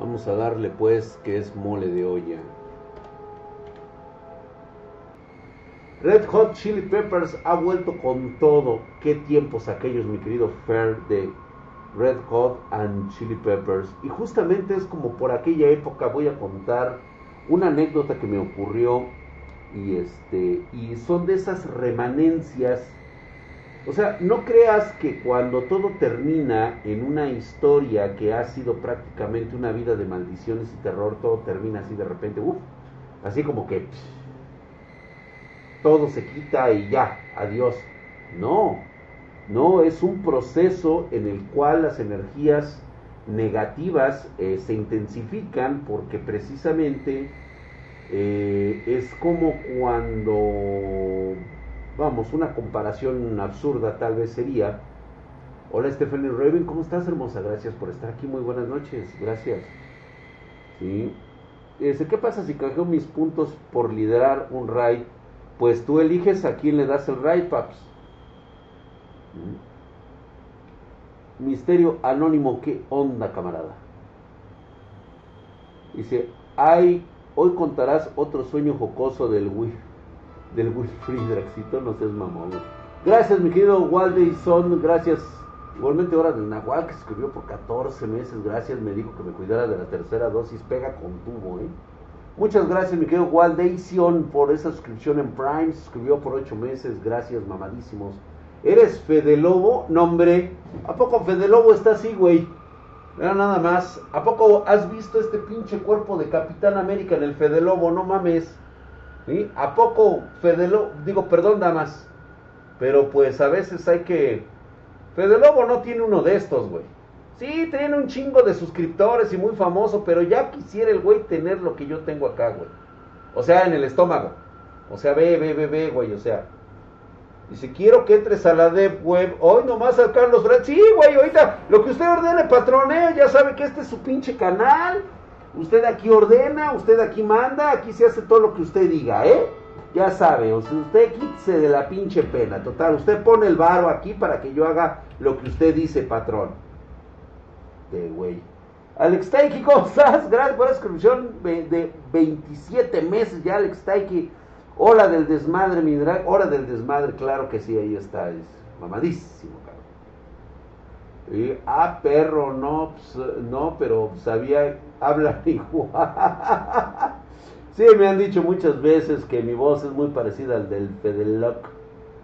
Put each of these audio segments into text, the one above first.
Vamos a darle pues que es mole de olla. Red Hot Chili Peppers ha vuelto con todo. Qué tiempos aquellos, mi querido Fer, de Red Hot and Chili Peppers. Y justamente es como por aquella época voy a contar una anécdota que me ocurrió. Y este. Y son de esas remanencias. O sea, no creas que cuando todo termina en una historia que ha sido prácticamente una vida de maldiciones y terror, todo termina así de repente, uff, así como que todo se quita y ya, adiós. No, no, es un proceso en el cual las energías negativas eh, se intensifican porque precisamente eh, es como cuando, vamos, una comparación absurda tal vez sería, hola Stephanie Raven, ¿cómo estás hermosa? Gracias por estar aquí, muy buenas noches, gracias. ¿Sí? ¿Qué pasa si canjeo mis puntos por liderar un raid? pues tú eliges a quién le das el right, paps. ¿Mm? Misterio anónimo, ¿qué onda, camarada? Dice, ay, hoy contarás otro sueño jocoso del Will, del Will Draxito, no seas mamón. Gracias, mi querido Son, gracias. Igualmente, hora del Nahual, que escribió por 14 meses, gracias, me dijo que me cuidara de la tercera dosis, pega con tubo, ¿eh? Muchas gracias, mi querido Waldation, por esa suscripción en Prime. Suscribió por ocho meses. Gracias, mamadísimos. ¿Eres Fede Lobo? Nombre. ¿A poco Fede Lobo está así, güey? Era nada más. ¿A poco has visto este pinche cuerpo de Capitán América en el Fede Lobo? No mames. ¿Sí? ¿A poco Fede Lobo? Digo, perdón, damas. Pero pues a veces hay que. Fede Lobo no tiene uno de estos, güey. Sí, tiene un chingo de suscriptores y muy famoso, pero ya quisiera el güey tener lo que yo tengo acá, güey. O sea, en el estómago. O sea, ve, ve, ve, güey, o sea. Dice, quiero que entres a la dev web. Hoy nomás al Carlos Fred. Sí, güey, ahorita lo que usted ordene, patrón, ¿eh? ya sabe que este es su pinche canal. Usted aquí ordena, usted aquí manda, aquí se hace todo lo que usted diga, ¿eh? Ya sabe, o sea, usted quítese de la pinche pena. Total, usted pone el varo aquí para que yo haga lo que usted dice, patrón de güey. Alex Taiki, ¿cómo estás? Gracias por la suscripción de 27 meses ya, Alex Taiki. Hola del desmadre, mi drag. Hora del desmadre, claro que sí, ahí está. Es mamadísimo. Y, ah, perro, no, pues, no, pero sabía, habla igual. sí, me han dicho muchas veces que mi voz es muy parecida al del Fedeloc.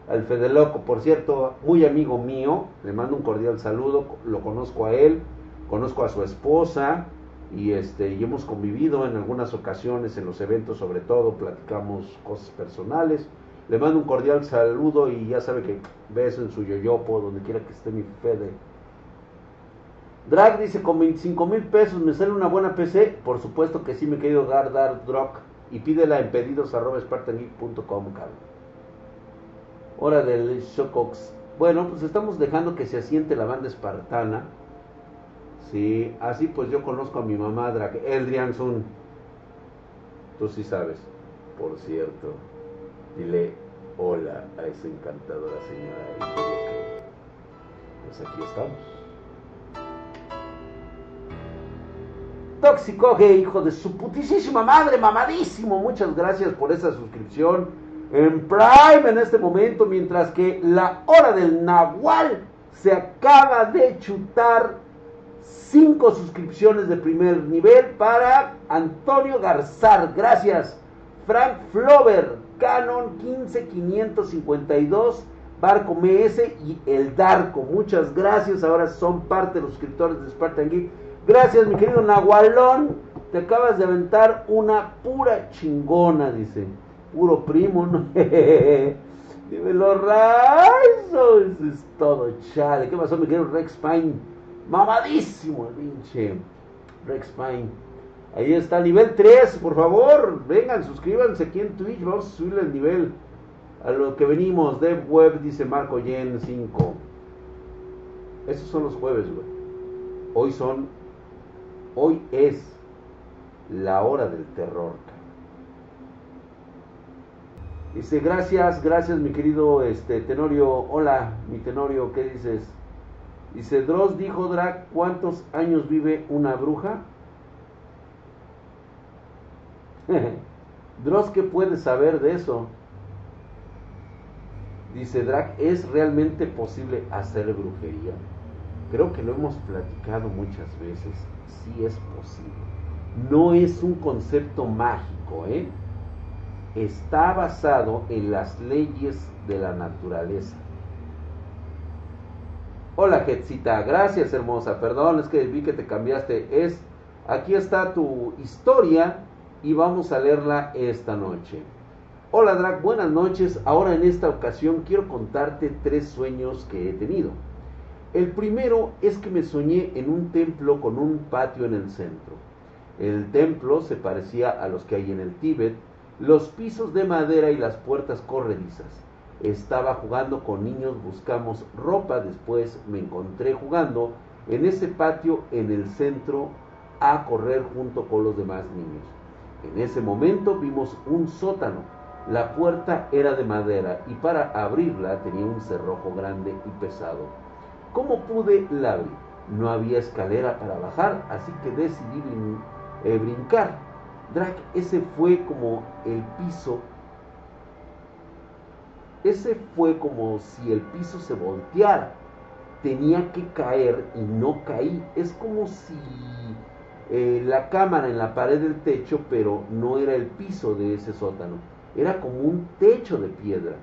Al Fedeloco, por cierto, muy amigo mío. Le mando un cordial saludo, lo conozco a él conozco a su esposa y este y hemos convivido en algunas ocasiones en los eventos sobre todo platicamos cosas personales le mando un cordial saludo y ya sabe que beso en su yoyopo donde quiera que esté mi Fede Drag dice con 25 mil pesos me sale una buena PC por supuesto que sí me he querido dar dar drog y pídela en pedidos arroba hora del Shocox bueno pues estamos dejando que se asiente la banda espartana Sí, así pues yo conozco a mi mamá, Eldrian Sun. Tú sí sabes, por cierto. Dile hola a esa encantadora señora. Pues aquí estamos. Tóxico, hijo de su putísima madre, mamadísimo. Muchas gracias por esa suscripción en Prime en este momento, mientras que la hora del Nahual se acaba de chutar cinco suscripciones de primer nivel para Antonio Garzar. Gracias. Frank Flover, Canon 15552, Barco MS y El Darko. Muchas gracias. Ahora son parte de los suscriptores de Spartan Geek. Gracias, mi querido Nahualón. Te acabas de aventar una pura chingona, dice. Puro primo, ¿no? Dímelo, Raizo. Eso es todo, chale. ¿Qué pasó, mi querido Rex Pine? Mamadísimo el pinche Rex Pine. Ahí está, nivel 3, por favor. Vengan, suscríbanse aquí en Twitch. Vamos a subirle el nivel a lo que venimos. Dev Web, dice Marco Yen 5. Esos son los jueves, güey. Hoy son. Hoy es la hora del terror. Dice, gracias, gracias mi querido este, Tenorio. Hola, mi Tenorio, ¿qué dices? Dice, Dross dijo, Drac, ¿cuántos años vive una bruja? Dross, ¿qué puede saber de eso? Dice Drac, ¿es realmente posible hacer brujería? Creo que lo hemos platicado muchas veces. Sí es posible. No es un concepto mágico, ¿eh? Está basado en las leyes de la naturaleza. Hola, Jetsita. Gracias, hermosa. Perdón, es que vi que te cambiaste. Es, aquí está tu historia y vamos a leerla esta noche. Hola Drac, buenas noches. Ahora en esta ocasión quiero contarte tres sueños que he tenido. El primero es que me soñé en un templo con un patio en el centro. El templo se parecía a los que hay en el Tíbet, los pisos de madera y las puertas corredizas. Estaba jugando con niños, buscamos ropa, después me encontré jugando en ese patio en el centro a correr junto con los demás niños. En ese momento vimos un sótano la puerta era de madera y para abrirla tenía un cerrojo grande y pesado. ¿Cómo pude la abrir? No había escalera para bajar, así que decidí eh, brincar. Drac, ese fue como el piso. Ese fue como si el piso se volteara. Tenía que caer y no caí. Es como si eh, la cámara en la pared del techo, pero no era el piso de ese sótano era como un techo de piedra.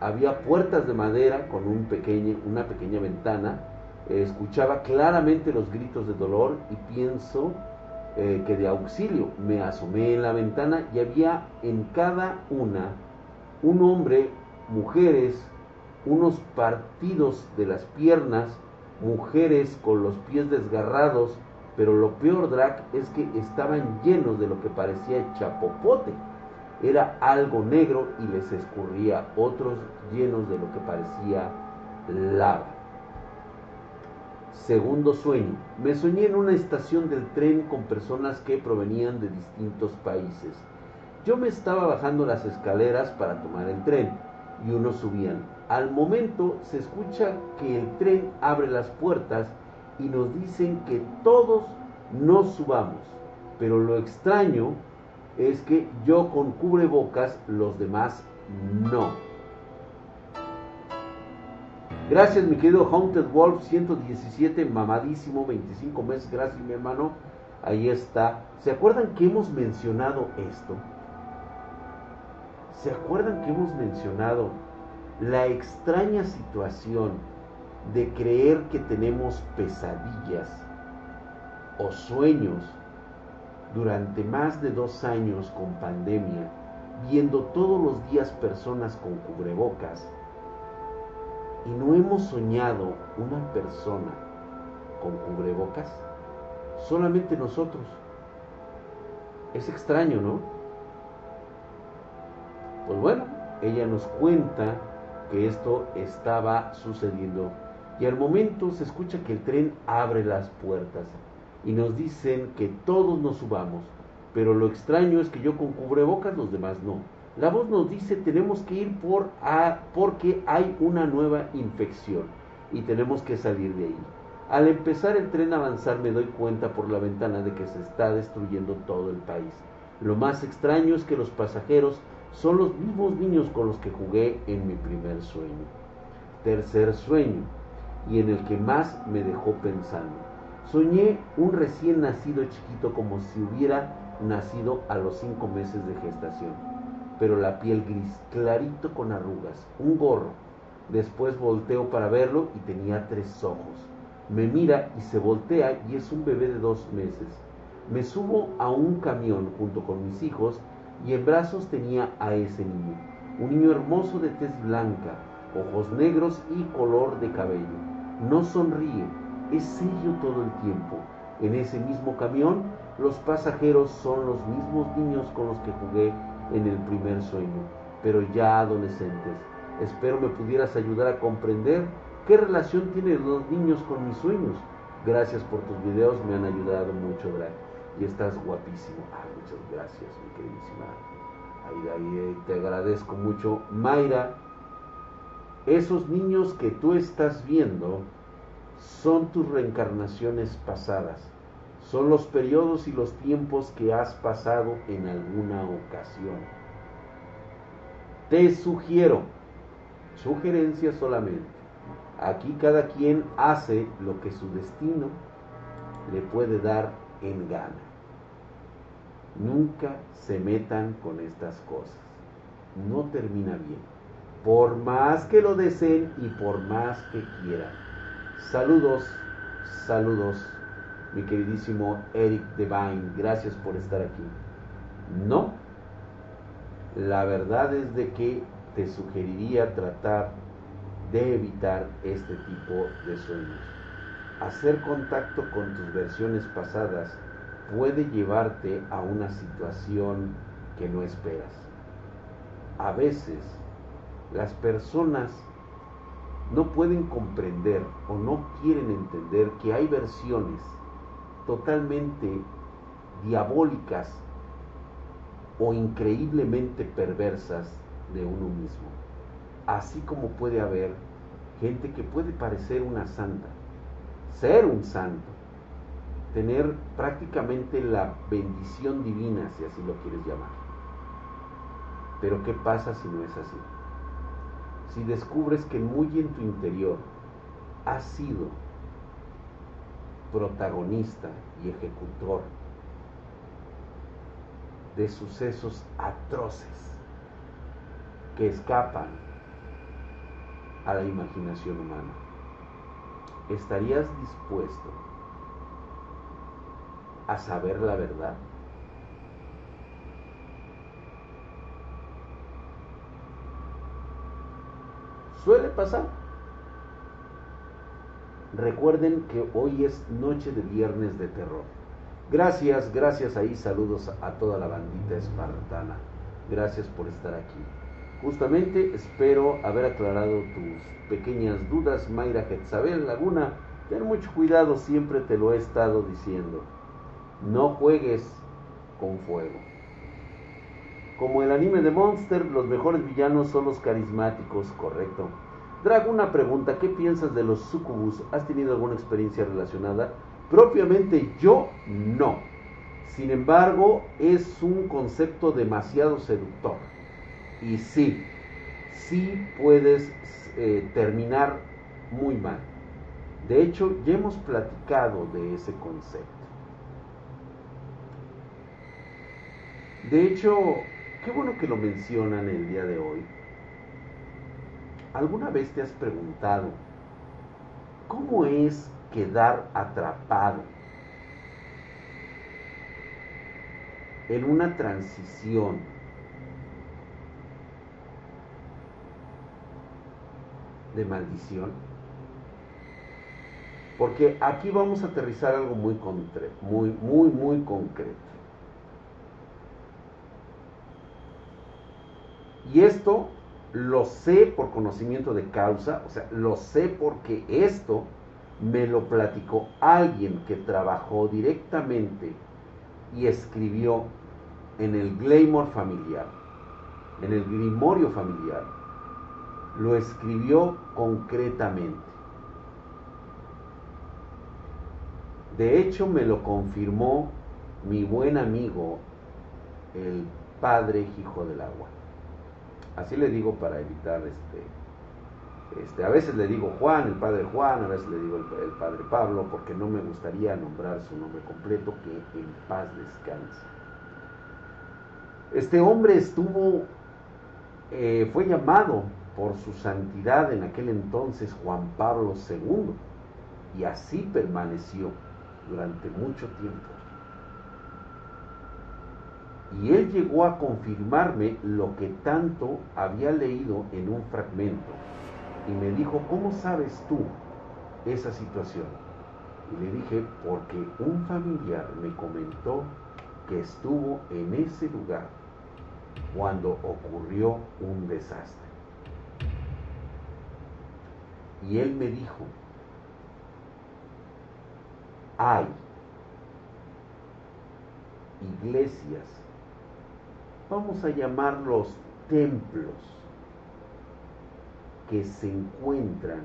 Había puertas de madera con un pequeño, una pequeña ventana. escuchaba claramente los gritos de dolor y pienso eh, que de auxilio. Me asomé en la ventana y había en cada una un hombre, mujeres, unos partidos de las piernas, mujeres con los pies desgarrados, pero lo peor, Drac, es que estaban llenos de lo que parecía chapopote era algo negro y les escurría, otros llenos de lo que parecía lava. Segundo sueño. Me soñé en una estación del tren con personas que provenían de distintos países. Yo me estaba bajando las escaleras para tomar el tren y unos subían. Al momento se escucha que el tren abre las puertas y nos dicen que todos nos subamos. Pero lo extraño es que yo con cubrebocas, los demás no. Gracias, mi querido Haunted Wolf 117, mamadísimo, 25 meses. Gracias, mi hermano. Ahí está. ¿Se acuerdan que hemos mencionado esto? ¿Se acuerdan que hemos mencionado la extraña situación de creer que tenemos pesadillas o sueños durante más de dos años con pandemia, viendo todos los días personas con cubrebocas, y no hemos soñado una persona con cubrebocas, solamente nosotros. Es extraño, ¿no? Pues bueno, ella nos cuenta que esto estaba sucediendo y al momento se escucha que el tren abre las puertas y nos dicen que todos nos subamos, pero lo extraño es que yo con cubrebocas, los demás no. La voz nos dice tenemos que ir por a, porque hay una nueva infección y tenemos que salir de ahí. Al empezar el tren a avanzar me doy cuenta por la ventana de que se está destruyendo todo el país. Lo más extraño es que los pasajeros son los mismos niños con los que jugué en mi primer sueño. Tercer sueño, y en el que más me dejó pensando. Soñé un recién nacido chiquito como si hubiera nacido a los cinco meses de gestación, pero la piel gris, clarito con arrugas, un gorro. Después volteo para verlo y tenía tres ojos. Me mira y se voltea y es un bebé de dos meses. Me subo a un camión junto con mis hijos y en brazos tenía a ese niño, un niño hermoso de tez blanca, ojos negros y color de cabello. No sonríe, es serio todo el tiempo. En ese mismo camión, los pasajeros son los mismos niños con los que jugué en el primer sueño, pero ya adolescentes. Espero me pudieras ayudar a comprender qué relación tienen los niños con mis sueños. Gracias por tus videos, me han ayudado mucho, Drag. Y estás guapísimo. Ah, muchas gracias, mi queridísima. Ahí, te agradezco mucho. Mayra, esos niños que tú estás viendo, son tus reencarnaciones pasadas. son los periodos y los tiempos que has pasado en alguna ocasión. Te sugiero, sugerencia solamente, aquí cada quien hace lo que su destino le puede dar en gana. Nunca se metan con estas cosas. No termina bien. Por más que lo deseen y por más que quieran. Saludos, saludos mi queridísimo Eric Devine, gracias por estar aquí. No, la verdad es de que te sugeriría tratar de evitar este tipo de sueños. Hacer contacto con tus versiones pasadas puede llevarte a una situación que no esperas. A veces las personas no pueden comprender o no quieren entender que hay versiones totalmente diabólicas o increíblemente perversas de uno mismo. Así como puede haber gente que puede parecer una santa, ser un santo, tener prácticamente la bendición divina, si así lo quieres llamar. Pero ¿qué pasa si no es así? Si descubres que muy en tu interior has sido protagonista y ejecutor de sucesos atroces que escapan a la imaginación humana. ¿Estarías dispuesto a saber la verdad? Suele pasar. Recuerden que hoy es noche de viernes de terror. Gracias, gracias ahí, saludos a toda la bandita espartana. Gracias por estar aquí. Justamente espero haber aclarado tus pequeñas dudas, Mayra Getzabel Laguna. Ten mucho cuidado, siempre te lo he estado diciendo. No juegues con fuego. Como el anime de Monster, los mejores villanos son los carismáticos, correcto. Drago, una pregunta, ¿qué piensas de los sucubus? ¿Has tenido alguna experiencia relacionada? Propiamente yo no. Sin embargo, es un concepto demasiado seductor. Y sí, sí puedes eh, terminar muy mal. De hecho, ya hemos platicado de ese concepto. De hecho, qué bueno que lo mencionan el día de hoy, ¿Alguna vez te has preguntado cómo es quedar atrapado en una transición de maldición? Porque aquí vamos a aterrizar algo muy, muy, muy, muy concreto. Y esto lo sé por conocimiento de causa, o sea, lo sé porque esto me lo platicó alguien que trabajó directamente y escribió en el Glamour familiar, en el Grimorio familiar, lo escribió concretamente. De hecho, me lo confirmó mi buen amigo, el padre Hijo del Agua. Así le digo para evitar este, este, a veces le digo Juan, el padre Juan, a veces le digo el, padre Pablo, porque no me gustaría nombrar su nombre completo, que en paz descanse. Este hombre estuvo, eh, fue llamado por su santidad en aquel entonces Juan Pablo II, y así permaneció durante mucho tiempo. Y él llegó a confirmarme lo que tanto había leído en un fragmento. Y me dijo, ¿cómo sabes tú esa situación? Y le dije, porque un familiar me comentó que estuvo en ese lugar cuando ocurrió un desastre. Y él me dijo, hay iglesias vamos a llamarlos templos que se encuentran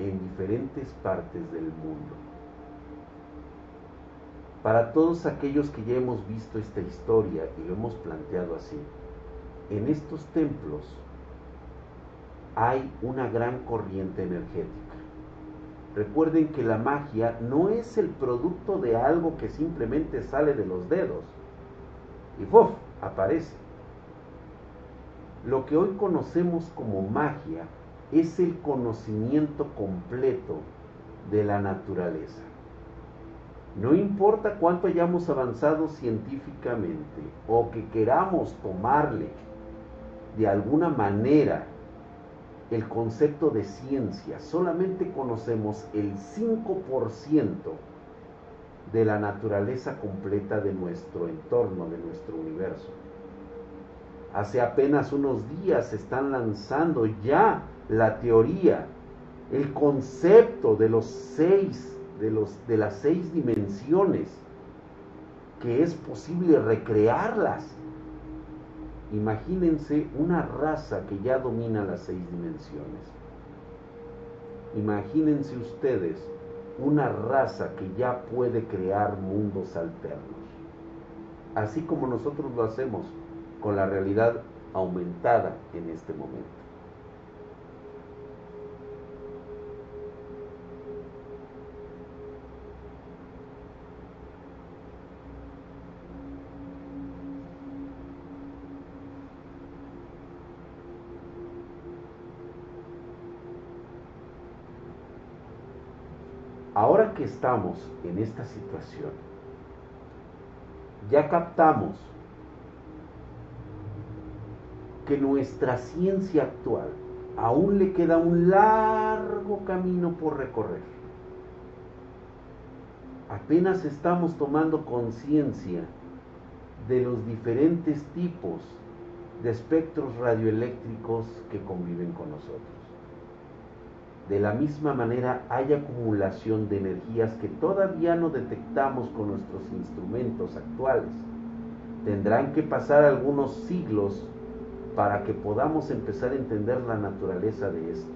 en diferentes partes del mundo. para todos aquellos que ya hemos visto esta historia y lo hemos planteado así, en estos templos hay una gran corriente energética. Recuerden que la magia no es el producto de algo que simplemente sale de los dedos y ¡puf! Aparece. Lo que hoy conocemos como magia es el conocimiento completo de la naturaleza. No importa cuánto hayamos avanzado científicamente o que queramos tomarle de alguna manera el concepto de ciencia, solamente conocemos el 5% de la naturaleza completa de nuestro entorno, de nuestro universo. Hace apenas unos días se están lanzando ya la teoría, el concepto de los seis, de, los, de las seis dimensiones, que es posible recrearlas. Imagínense una raza que ya domina las seis dimensiones. Imagínense ustedes una raza que ya puede crear mundos alternos. Así como nosotros lo hacemos con la realidad aumentada en este momento. Ahora que estamos en esta situación, ya captamos que nuestra ciencia actual aún le queda un largo camino por recorrer. Apenas estamos tomando conciencia de los diferentes tipos de espectros radioeléctricos que conviven con nosotros. De la misma manera hay acumulación de energías que todavía no detectamos con nuestros instrumentos actuales. Tendrán que pasar algunos siglos para que podamos empezar a entender la naturaleza de estos.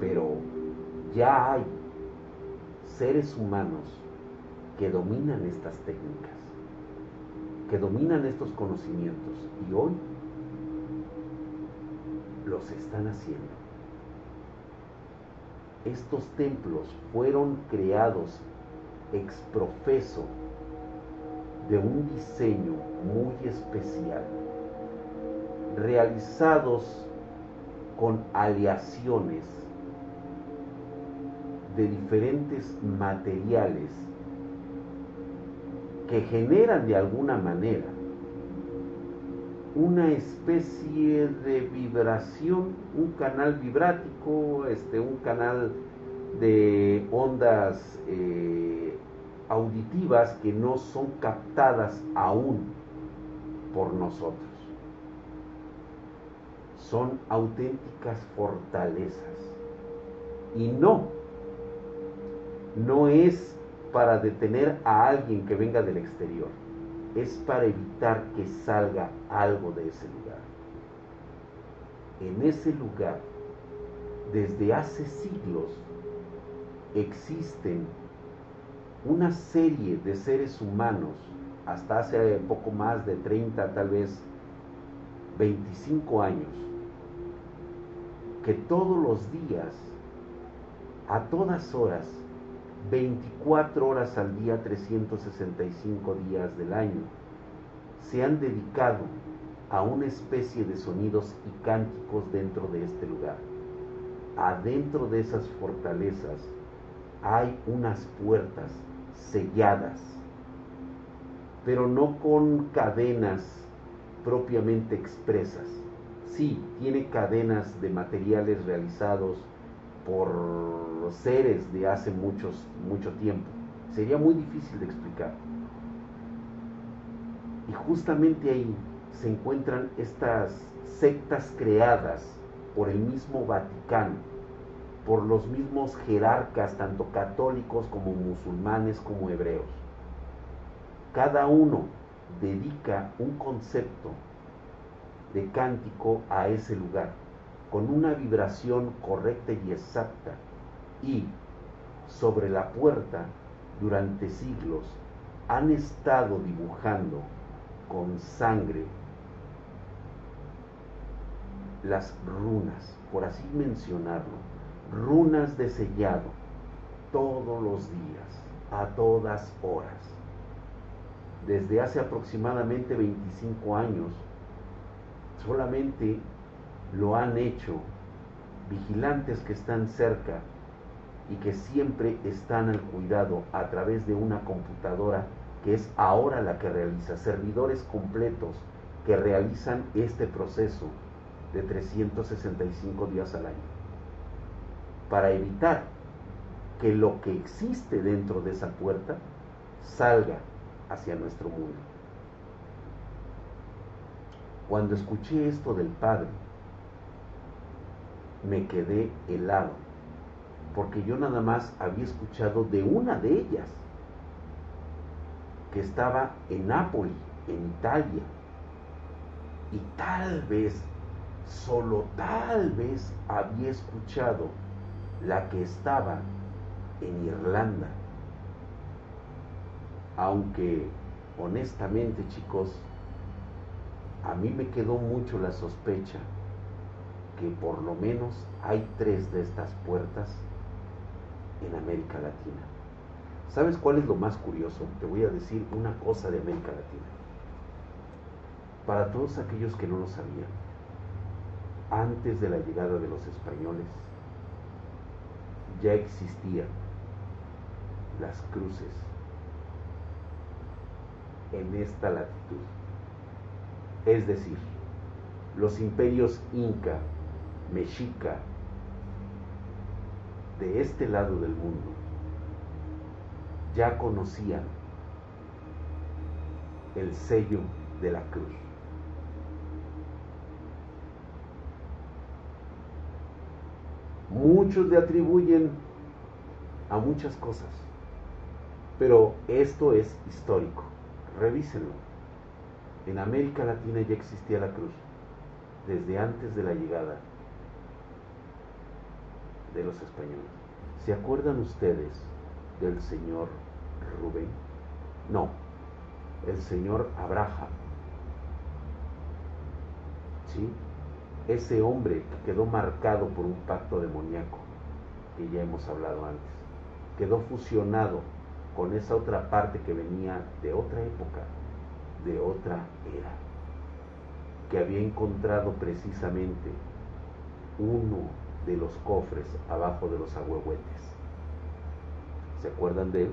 Pero ya hay seres humanos que dominan estas técnicas, que dominan estos conocimientos y hoy los están haciendo. Estos templos fueron creados exprofeso de un diseño muy especial, realizados con aleaciones de diferentes materiales que generan de alguna manera una especie de vibración, un canal vibrático, este, un canal de ondas eh, auditivas que no son captadas aún por nosotros. Son auténticas fortalezas. Y no, no es para detener a alguien que venga del exterior, es para evitar que salga algo de ese lugar. En ese lugar, desde hace siglos, existen una serie de seres humanos, hasta hace poco más de 30, tal vez 25 años, que todos los días, a todas horas, 24 horas al día, 365 días del año, se han dedicado a una especie de sonidos y cánticos dentro de este lugar. Adentro de esas fortalezas hay unas puertas selladas, pero no con cadenas propiamente expresas. Sí, tiene cadenas de materiales realizados por seres de hace muchos, mucho tiempo. Sería muy difícil de explicar. Y justamente ahí se encuentran estas sectas creadas por el mismo Vaticano por los mismos jerarcas, tanto católicos como musulmanes como hebreos. Cada uno dedica un concepto de cántico a ese lugar, con una vibración correcta y exacta. Y sobre la puerta durante siglos han estado dibujando con sangre las runas, por así mencionarlo, runas de sellado, todos los días, a todas horas. Desde hace aproximadamente 25 años, solamente lo han hecho vigilantes que están cerca y que siempre están al cuidado a través de una computadora que es ahora la que realiza servidores completos que realizan este proceso de 365 días al año para evitar que lo que existe dentro de esa puerta salga hacia nuestro mundo. Cuando escuché esto del Padre, me quedé helado, porque yo nada más había escuchado de una de ellas, que estaba en Nápoles, en Italia, y tal vez, solo tal vez había escuchado la que estaba en Irlanda. Aunque honestamente chicos, a mí me quedó mucho la sospecha que por lo menos hay tres de estas puertas en América Latina. ¿Sabes cuál es lo más curioso? Te voy a decir una cosa de América Latina. Para todos aquellos que no lo sabían, antes de la llegada de los españoles, ya existían las cruces en esta latitud. Es decir, los imperios inca, mexica, de este lado del mundo, ya conocían el sello de la cruz. Muchos le atribuyen a muchas cosas, pero esto es histórico. Revísenlo. En América Latina ya existía la cruz desde antes de la llegada de los españoles. ¿Se acuerdan ustedes del señor Rubén? No, el señor Abraham. ¿Sí? ese hombre que quedó marcado por un pacto demoníaco, que ya hemos hablado antes, quedó fusionado con esa otra parte que venía de otra época, de otra era, que había encontrado precisamente uno de los cofres abajo de los ahuehuetes. ¿Se acuerdan de él?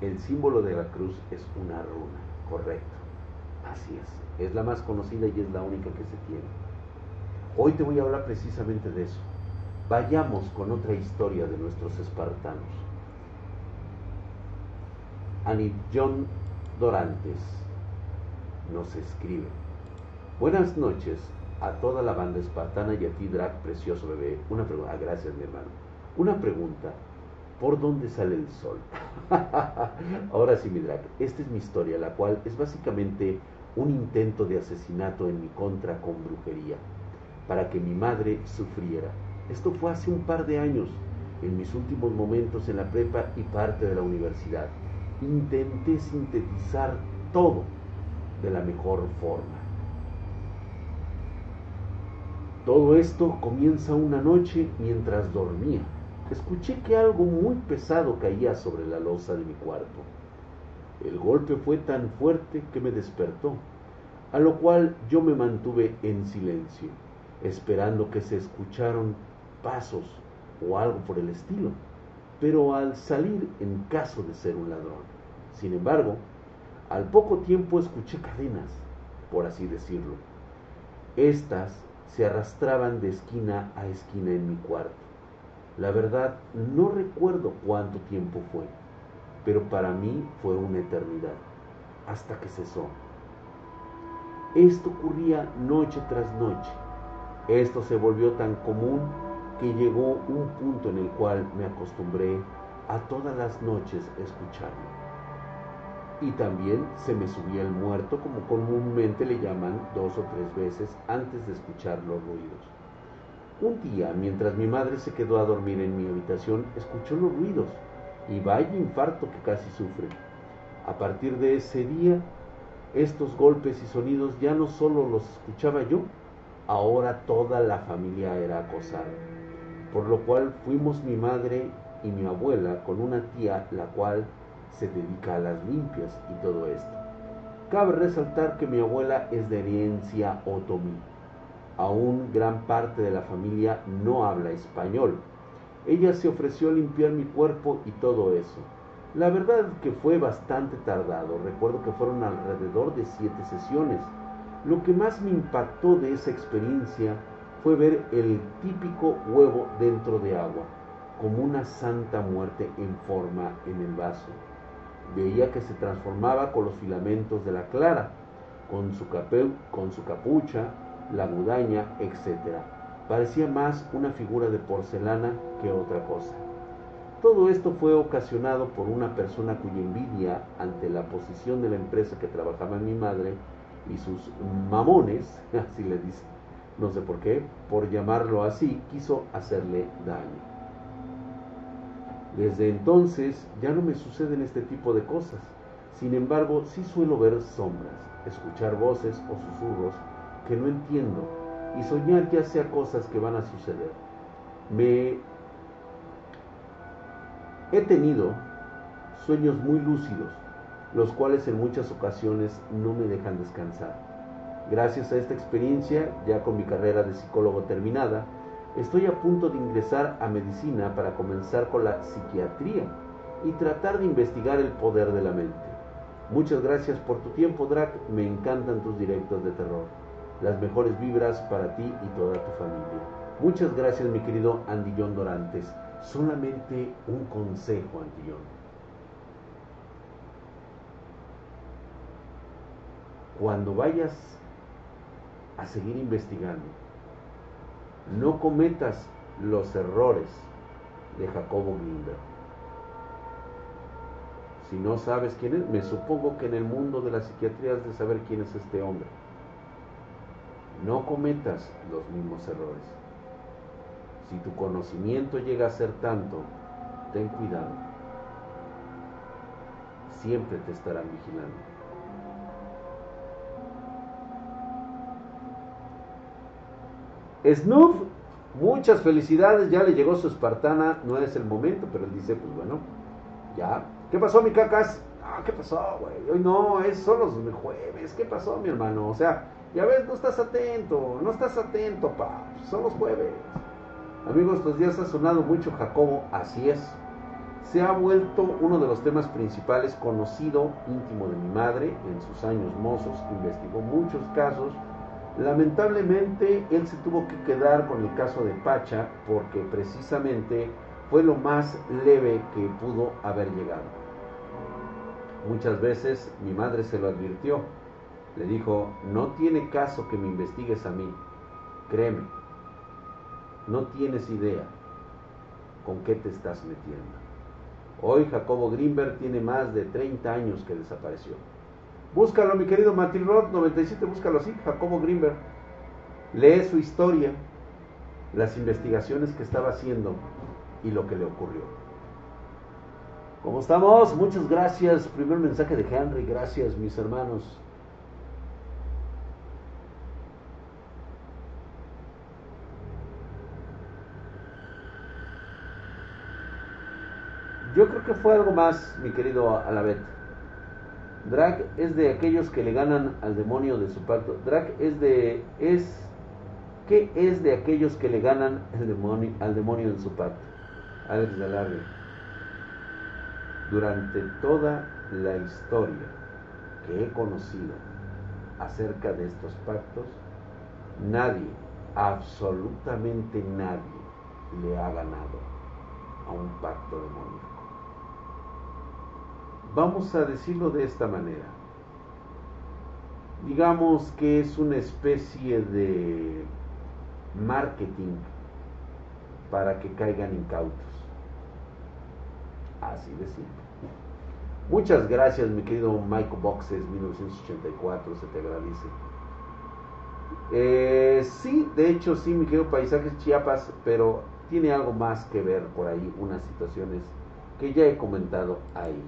El símbolo de la cruz es una runa, correcto. Así es. Es la más conocida y es la única que se tiene. Hoy te voy a hablar precisamente de eso. Vayamos con otra historia de nuestros espartanos. Anit John Dorantes nos escribe. Buenas noches a toda la banda espartana y a ti, Drac, precioso bebé. Una pregunta. Ah, gracias, mi hermano. Una pregunta por dónde sale el sol. Ahora sí, mi drag, esta es mi historia, la cual es básicamente un intento de asesinato en mi contra con brujería, para que mi madre sufriera. Esto fue hace un par de años, en mis últimos momentos en la prepa y parte de la universidad. Intenté sintetizar todo de la mejor forma. Todo esto comienza una noche mientras dormía escuché que algo muy pesado caía sobre la losa de mi cuarto. El golpe fue tan fuerte que me despertó, a lo cual yo me mantuve en silencio, esperando que se escucharon pasos o algo por el estilo, pero al salir en caso de ser un ladrón. Sin embargo, al poco tiempo escuché cadenas, por así decirlo. Estas se arrastraban de esquina a esquina en mi cuarto la verdad, no recuerdo cuánto tiempo fue, pero para mí fue una eternidad, hasta que cesó. Esto ocurría noche tras noche. Esto se volvió tan común que llegó un punto en el cual me acostumbré a todas las noches escucharlo. y también se me subía el muerto, como comúnmente le llaman, dos o tres veces antes de escuchar los ruidos. Un día, mientras mi madre se quedó a dormir en mi habitación, escuchó los ruidos y vaya infarto que casi sufre. A partir de ese día, estos golpes y sonidos ya no solo los escuchaba yo, ahora toda la familia era acosada. Por lo cual fuimos mi madre y mi abuela con una tía, la cual se dedica a las limpias y todo esto. Cabe resaltar que mi abuela es de herencia otomí. Aún gran parte de la familia no habla español. Ella se ofreció a limpiar mi cuerpo y todo eso. La verdad que fue bastante tardado. Recuerdo que fueron alrededor de siete sesiones. Lo que más me impactó de esa experiencia fue ver el típico huevo dentro de agua, como una santa muerte en forma en el vaso veía que se transformaba con los filamentos de la clara, con su, con su capucha, la gudaña, etc. Parecía más una figura de porcelana que otra cosa. Todo esto fue ocasionado por una persona cuya envidia ante la posición de la empresa que trabajaba mi madre y sus mamones, así le dice, no sé por qué, por llamarlo así, quiso hacerle daño. Desde entonces ya no me suceden este tipo de cosas. Sin embargo, sí suelo ver sombras, escuchar voces o susurros que no entiendo y soñar ya sea cosas que van a suceder. Me he tenido sueños muy lúcidos, los cuales en muchas ocasiones no me dejan descansar. Gracias a esta experiencia, ya con mi carrera de psicólogo terminada, Estoy a punto de ingresar a medicina para comenzar con la psiquiatría y tratar de investigar el poder de la mente. Muchas gracias por tu tiempo, Drac. Me encantan tus directos de terror. Las mejores vibras para ti y toda tu familia. Muchas gracias, mi querido Andillón Dorantes. Solamente un consejo, Andillón. Cuando vayas a seguir investigando, no cometas los errores de Jacobo Grimberg. Si no sabes quién es, me supongo que en el mundo de la psiquiatría has de saber quién es este hombre. No cometas los mismos errores. Si tu conocimiento llega a ser tanto, ten cuidado. Siempre te estarán vigilando. Snoop, muchas felicidades, ya le llegó su espartana, no es el momento, pero él dice, pues bueno, ya. ¿Qué pasó, mi cacas? Ah, ¿qué pasó, güey? Hoy no, es solo los jueves. ¿Qué pasó, mi hermano? O sea, ya ves, no estás atento, no estás atento, pa. Son los jueves. Amigos, estos días ha sonado mucho Jacobo, así es. Se ha vuelto uno de los temas principales, conocido, íntimo de mi madre, en sus años mozos, investigó muchos casos Lamentablemente él se tuvo que quedar con el caso de Pacha porque precisamente fue lo más leve que pudo haber llegado. Muchas veces mi madre se lo advirtió. Le dijo, no tiene caso que me investigues a mí. Créeme, no tienes idea con qué te estás metiendo. Hoy Jacobo Greenberg tiene más de 30 años que desapareció. Búscalo, mi querido Rod 97, búscalo así, Jacobo Greenberg. Lee su historia, las investigaciones que estaba haciendo y lo que le ocurrió. ¿Cómo estamos? Muchas gracias. Primer mensaje de Henry, gracias mis hermanos. Yo creo que fue algo más, mi querido Alabet. Drag es de aquellos que le ganan al demonio de su pacto. Drag es de es ¿qué es de aquellos que le ganan el demonio, al demonio de su pacto? Alex de Durante toda la historia que he conocido acerca de estos pactos, nadie, absolutamente nadie, le ha ganado a un pacto demoníaco. Vamos a decirlo de esta manera. Digamos que es una especie de marketing para que caigan incautos. Así de simple. Muchas gracias, mi querido Michael Boxes, 1984, se te agradece. Eh, sí, de hecho, sí, mi querido Paisajes Chiapas, pero tiene algo más que ver por ahí, unas situaciones que ya he comentado ahí.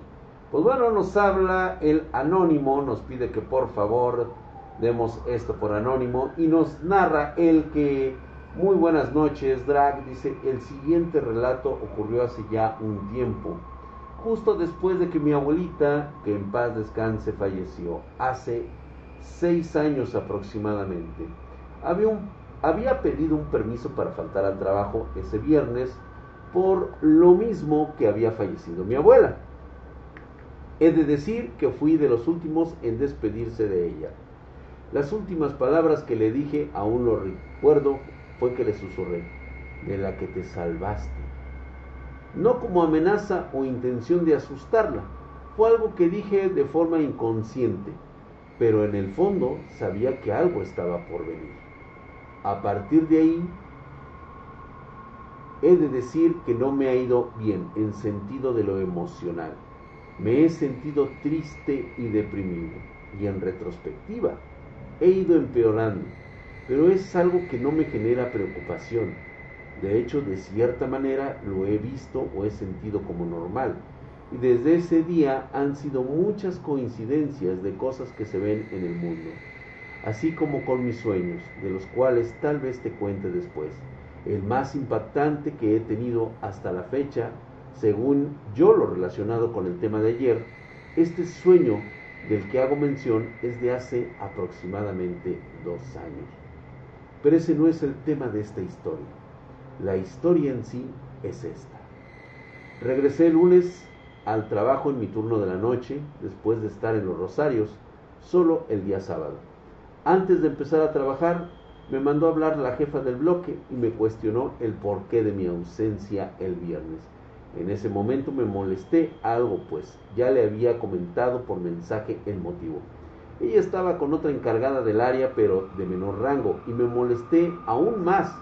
Pues bueno, nos habla el anónimo, nos pide que por favor demos esto por anónimo y nos narra el que, muy buenas noches, Drag, dice, el siguiente relato ocurrió hace ya un tiempo, justo después de que mi abuelita, que en paz descanse, falleció, hace seis años aproximadamente. Había, un, había pedido un permiso para faltar al trabajo ese viernes por lo mismo que había fallecido mi abuela. He de decir que fui de los últimos en despedirse de ella. Las últimas palabras que le dije, aún lo recuerdo, fue que le susurré, de la que te salvaste. No como amenaza o intención de asustarla, fue algo que dije de forma inconsciente, pero en el fondo sabía que algo estaba por venir. A partir de ahí, he de decir que no me ha ido bien en sentido de lo emocional. Me he sentido triste y deprimido. Y en retrospectiva, he ido empeorando. Pero es algo que no me genera preocupación. De hecho, de cierta manera lo he visto o he sentido como normal. Y desde ese día han sido muchas coincidencias de cosas que se ven en el mundo. Así como con mis sueños, de los cuales tal vez te cuente después. El más impactante que he tenido hasta la fecha según yo lo relacionado con el tema de ayer, este sueño del que hago mención es de hace aproximadamente dos años. Pero ese no es el tema de esta historia. La historia en sí es esta. Regresé el lunes al trabajo en mi turno de la noche, después de estar en los Rosarios, solo el día sábado. Antes de empezar a trabajar, me mandó a hablar la jefa del bloque y me cuestionó el porqué de mi ausencia el viernes. En ese momento me molesté algo, pues ya le había comentado por mensaje el motivo. Ella estaba con otra encargada del área, pero de menor rango, y me molesté aún más,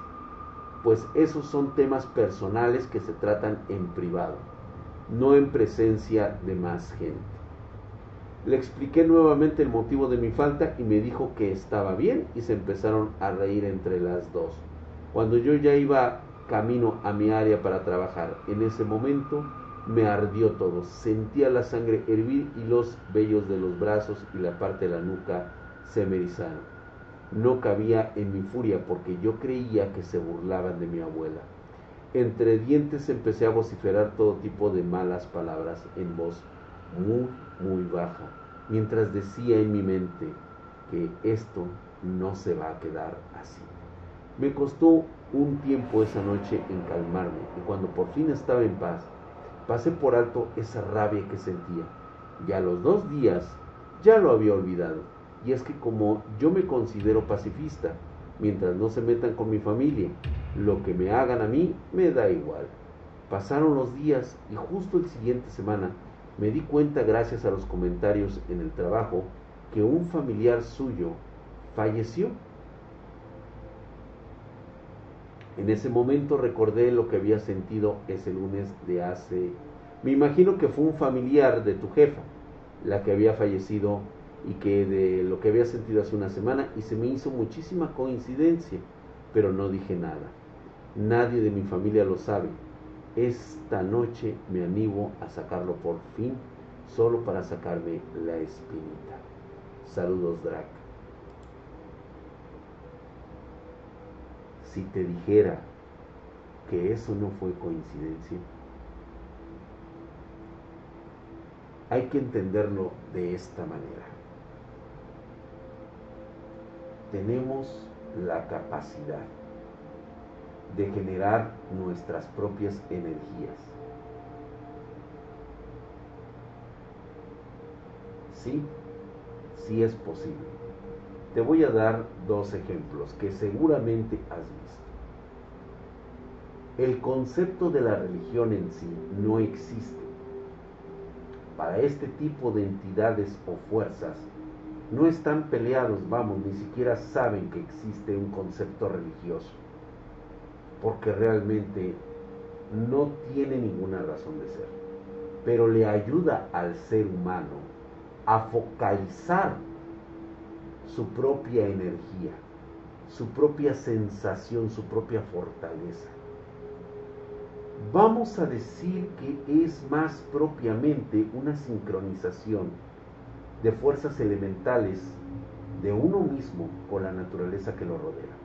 pues esos son temas personales que se tratan en privado, no en presencia de más gente. Le expliqué nuevamente el motivo de mi falta y me dijo que estaba bien y se empezaron a reír entre las dos. Cuando yo ya iba camino a mi área para trabajar. En ese momento me ardió todo, sentía la sangre hervir y los vellos de los brazos y la parte de la nuca se me erizaron. No cabía en mi furia porque yo creía que se burlaban de mi abuela. Entre dientes empecé a vociferar todo tipo de malas palabras en voz muy, muy baja, mientras decía en mi mente que esto no se va a quedar así. Me costó un tiempo esa noche en calmarme y cuando por fin estaba en paz, pasé por alto esa rabia que sentía. Y a los dos días ya lo había olvidado. Y es que como yo me considero pacifista, mientras no se metan con mi familia, lo que me hagan a mí me da igual. Pasaron los días y justo el siguiente semana me di cuenta gracias a los comentarios en el trabajo que un familiar suyo falleció En ese momento recordé lo que había sentido ese lunes de hace... Me imagino que fue un familiar de tu jefa, la que había fallecido y que de lo que había sentido hace una semana y se me hizo muchísima coincidencia, pero no dije nada. Nadie de mi familia lo sabe. Esta noche me animo a sacarlo por fin, solo para sacarme la espinita. Saludos, Drac. Si te dijera que eso no fue coincidencia, hay que entenderlo de esta manera. Tenemos la capacidad de generar nuestras propias energías. Sí, sí es posible. Te voy a dar dos ejemplos que seguramente has. El concepto de la religión en sí no existe. Para este tipo de entidades o fuerzas, no están peleados, vamos, ni siquiera saben que existe un concepto religioso, porque realmente no tiene ninguna razón de ser. pero le ayuda al ser humano a focalizar su propia energía, su propia sensación, su propia fortaleza. Vamos a decir que es más propiamente una sincronización de fuerzas elementales de uno mismo con la naturaleza que lo rodea.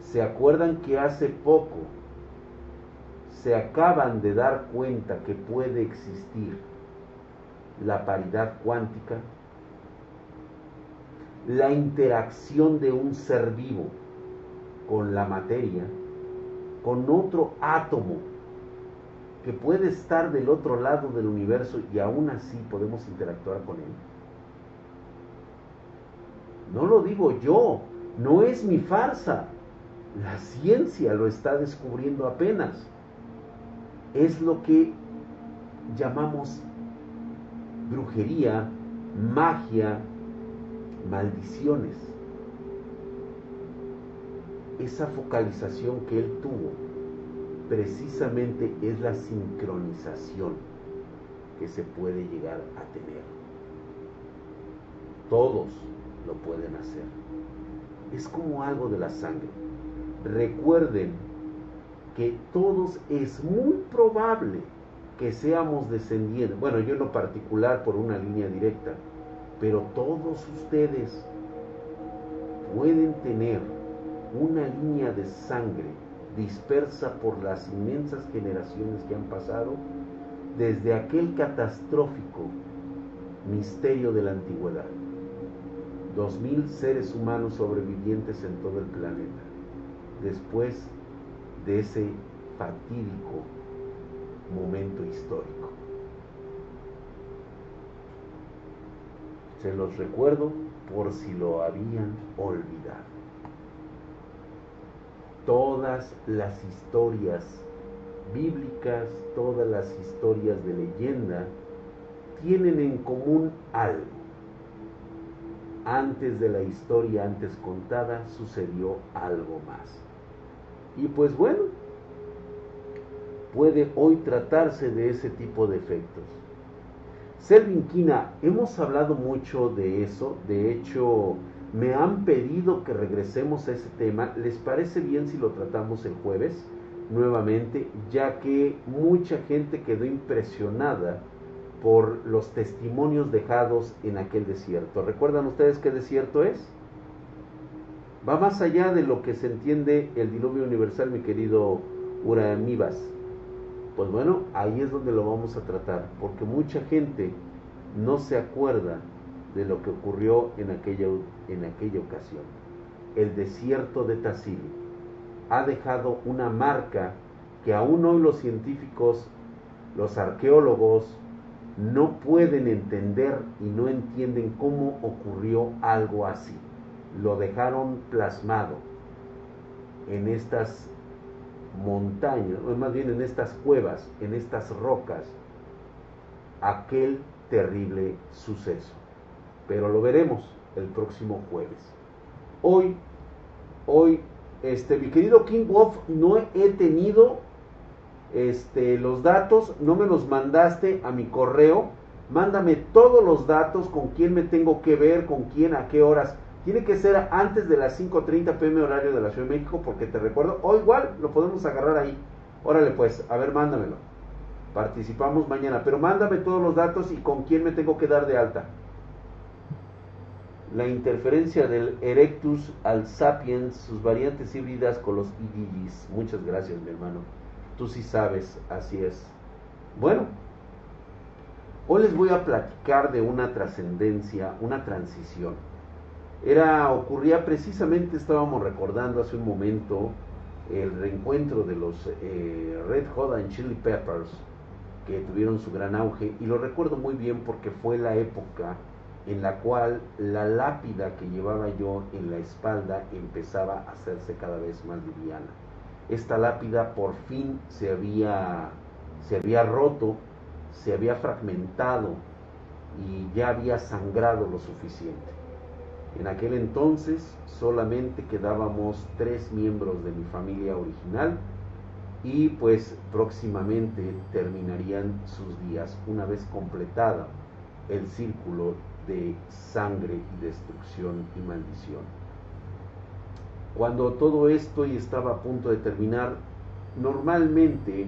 ¿Se acuerdan que hace poco se acaban de dar cuenta que puede existir la paridad cuántica? La interacción de un ser vivo con la materia, con otro átomo que puede estar del otro lado del universo y aún así podemos interactuar con él. No lo digo yo, no es mi farsa. La ciencia lo está descubriendo apenas. Es lo que llamamos brujería, magia, maldiciones. Esa focalización que él tuvo precisamente es la sincronización que se puede llegar a tener. Todos lo pueden hacer. Es como algo de la sangre. Recuerden que todos es muy probable que seamos descendientes. Bueno, yo en lo particular por una línea directa, pero todos ustedes pueden tener una línea de sangre dispersa por las inmensas generaciones que han pasado desde aquel catastrófico misterio de la antigüedad. Dos mil seres humanos sobrevivientes en todo el planeta, después de ese fatídico momento histórico. Se los recuerdo por si lo habían olvidado. Todas las historias bíblicas, todas las historias de leyenda, tienen en común algo antes de la historia antes contada sucedió algo más. Y pues bueno, puede hoy tratarse de ese tipo de efectos. Selvin Quina, hemos hablado mucho de eso, de hecho me han pedido que regresemos a ese tema, ¿les parece bien si lo tratamos el jueves nuevamente? Ya que mucha gente quedó impresionada por los testimonios dejados en aquel desierto. ¿Recuerdan ustedes qué desierto es? Va más allá de lo que se entiende el diluvio universal, mi querido Uramibas. Pues bueno, ahí es donde lo vamos a tratar, porque mucha gente no se acuerda de lo que ocurrió en aquella, en aquella ocasión. El desierto de Tassili ha dejado una marca que aún hoy los científicos, los arqueólogos, no pueden entender y no entienden cómo ocurrió algo así. Lo dejaron plasmado en estas montañas, o más bien en estas cuevas, en estas rocas, aquel terrible suceso. Pero lo veremos el próximo jueves. Hoy, hoy, este, mi querido King Wolf, no he tenido este, los datos, no me los mandaste a mi correo, mándame todos los datos, con quién me tengo que ver, con quién, a qué horas. Tiene que ser antes de las 5.30 pm horario de la Ciudad de México, porque te recuerdo, o igual lo podemos agarrar ahí. Órale pues, a ver, mándamelo. Participamos mañana, pero mándame todos los datos y con quién me tengo que dar de alta. La interferencia del Erectus al Sapiens, sus variantes híbridas con los IDGs. Muchas gracias, mi hermano. Tú sí sabes, así es. Bueno, hoy les voy a platicar de una trascendencia, una transición. Era, ocurría precisamente, estábamos recordando hace un momento el reencuentro de los eh, Red Hot and Chili Peppers que tuvieron su gran auge y lo recuerdo muy bien porque fue la época en la cual la lápida que llevaba yo en la espalda empezaba a hacerse cada vez más liviana esta lápida por fin se había, se había roto, se había fragmentado y ya había sangrado lo suficiente. En aquel entonces solamente quedábamos tres miembros de mi familia original y pues próximamente terminarían sus días una vez completado el círculo de sangre destrucción y maldición. Cuando todo esto y estaba a punto de terminar, normalmente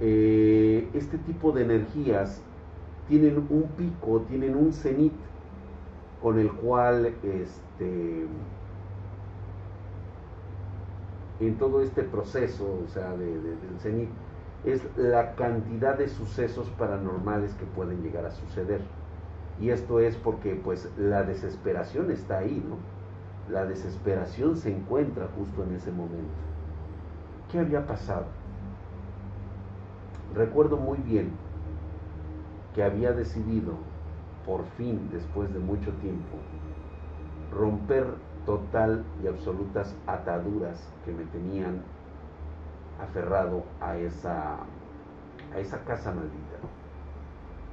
eh, este tipo de energías tienen un pico, tienen un cenit con el cual este, en todo este proceso, o sea, del cenit, es la cantidad de sucesos paranormales que pueden llegar a suceder. Y esto es porque pues la desesperación está ahí, ¿no? La desesperación se encuentra justo en ese momento. ¿Qué había pasado? Recuerdo muy bien que había decidido, por fin, después de mucho tiempo, romper total y absolutas ataduras que me tenían aferrado a esa, a esa casa maldita.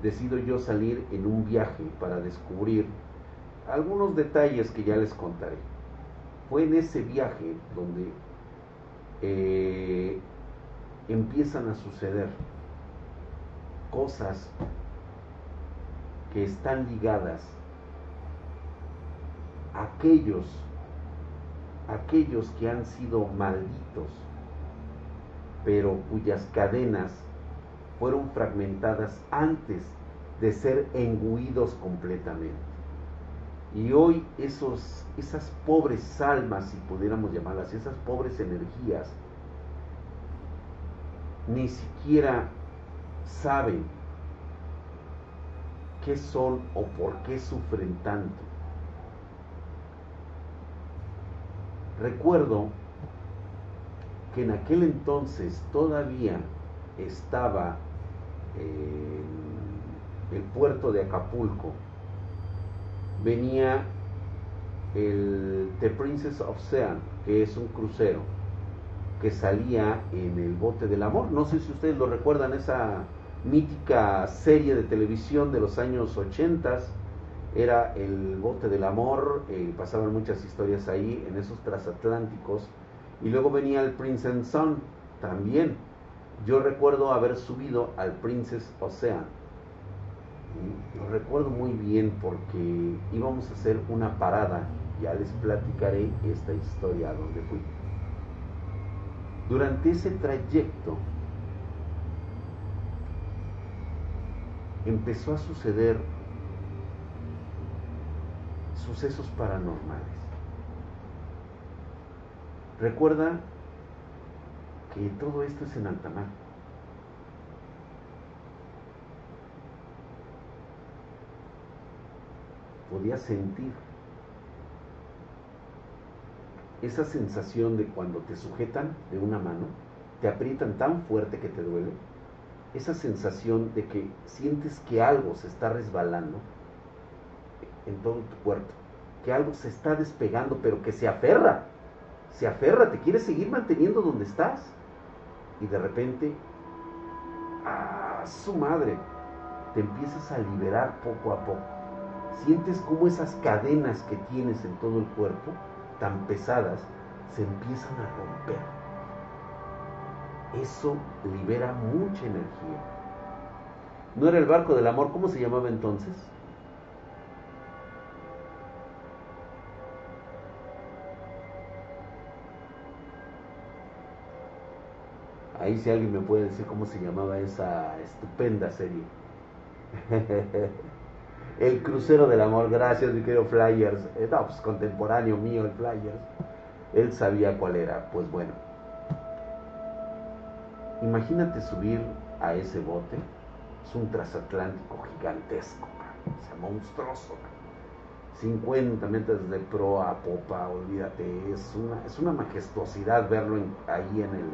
Decido yo salir en un viaje para descubrir algunos detalles que ya les contaré. Fue en ese viaje donde eh, empiezan a suceder cosas que están ligadas a aquellos, aquellos que han sido malditos, pero cuyas cadenas fueron fragmentadas antes de ser engullidos completamente. Y hoy esos, esas pobres almas, si pudiéramos llamarlas, esas pobres energías, ni siquiera saben qué son o por qué sufren tanto. Recuerdo que en aquel entonces todavía estaba el puerto de Acapulco, venía el The Princess of Sean, que es un crucero que salía en el bote del amor. No sé si ustedes lo recuerdan, esa mítica serie de televisión de los años 80 era el bote del amor, eh, pasaban muchas historias ahí en esos transatlánticos y luego venía el Prince and Son también. Yo recuerdo haber subido al Princess Ocean. lo recuerdo muy bien porque íbamos a hacer una parada, ya les platicaré esta historia donde fui. Durante ese trayecto empezó a suceder sucesos paranormales. Recuerda que todo esto es en alta mar. Podía sentir esa sensación de cuando te sujetan de una mano, te aprietan tan fuerte que te duele, esa sensación de que sientes que algo se está resbalando en todo tu cuerpo, que algo se está despegando, pero que se aferra, se aferra, te quiere seguir manteniendo donde estás. Y de repente, a su madre, te empiezas a liberar poco a poco. Sientes como esas cadenas que tienes en todo el cuerpo, tan pesadas, se empiezan a romper eso libera mucha energía. ¿No era el barco del amor? ¿Cómo se llamaba entonces? Ahí si alguien me puede decir cómo se llamaba esa estupenda serie. el crucero del amor, gracias mi querido Flyers. Eh, no, pues contemporáneo mío el Flyers. Él sabía cuál era. Pues bueno, Imagínate subir a ese bote, es un transatlántico gigantesco, o sea, monstruoso. 50 metros de pro a popa, olvídate, es una, es una majestuosidad verlo ahí en el,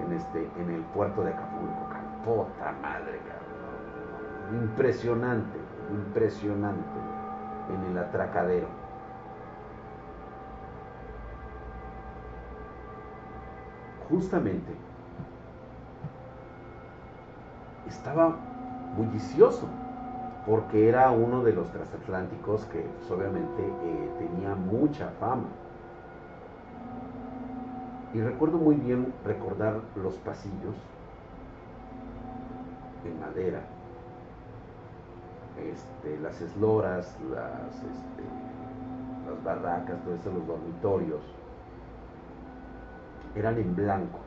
en, este, en el puerto de Acapulco, puta madre, cabrón. Impresionante, impresionante en el atracadero. Justamente estaba bullicioso, porque era uno de los transatlánticos que pues, obviamente eh, tenía mucha fama. Y recuerdo muy bien recordar los pasillos en madera, este, las esloras, las, este, las barracas, todo eso, los dormitorios, eran en blanco.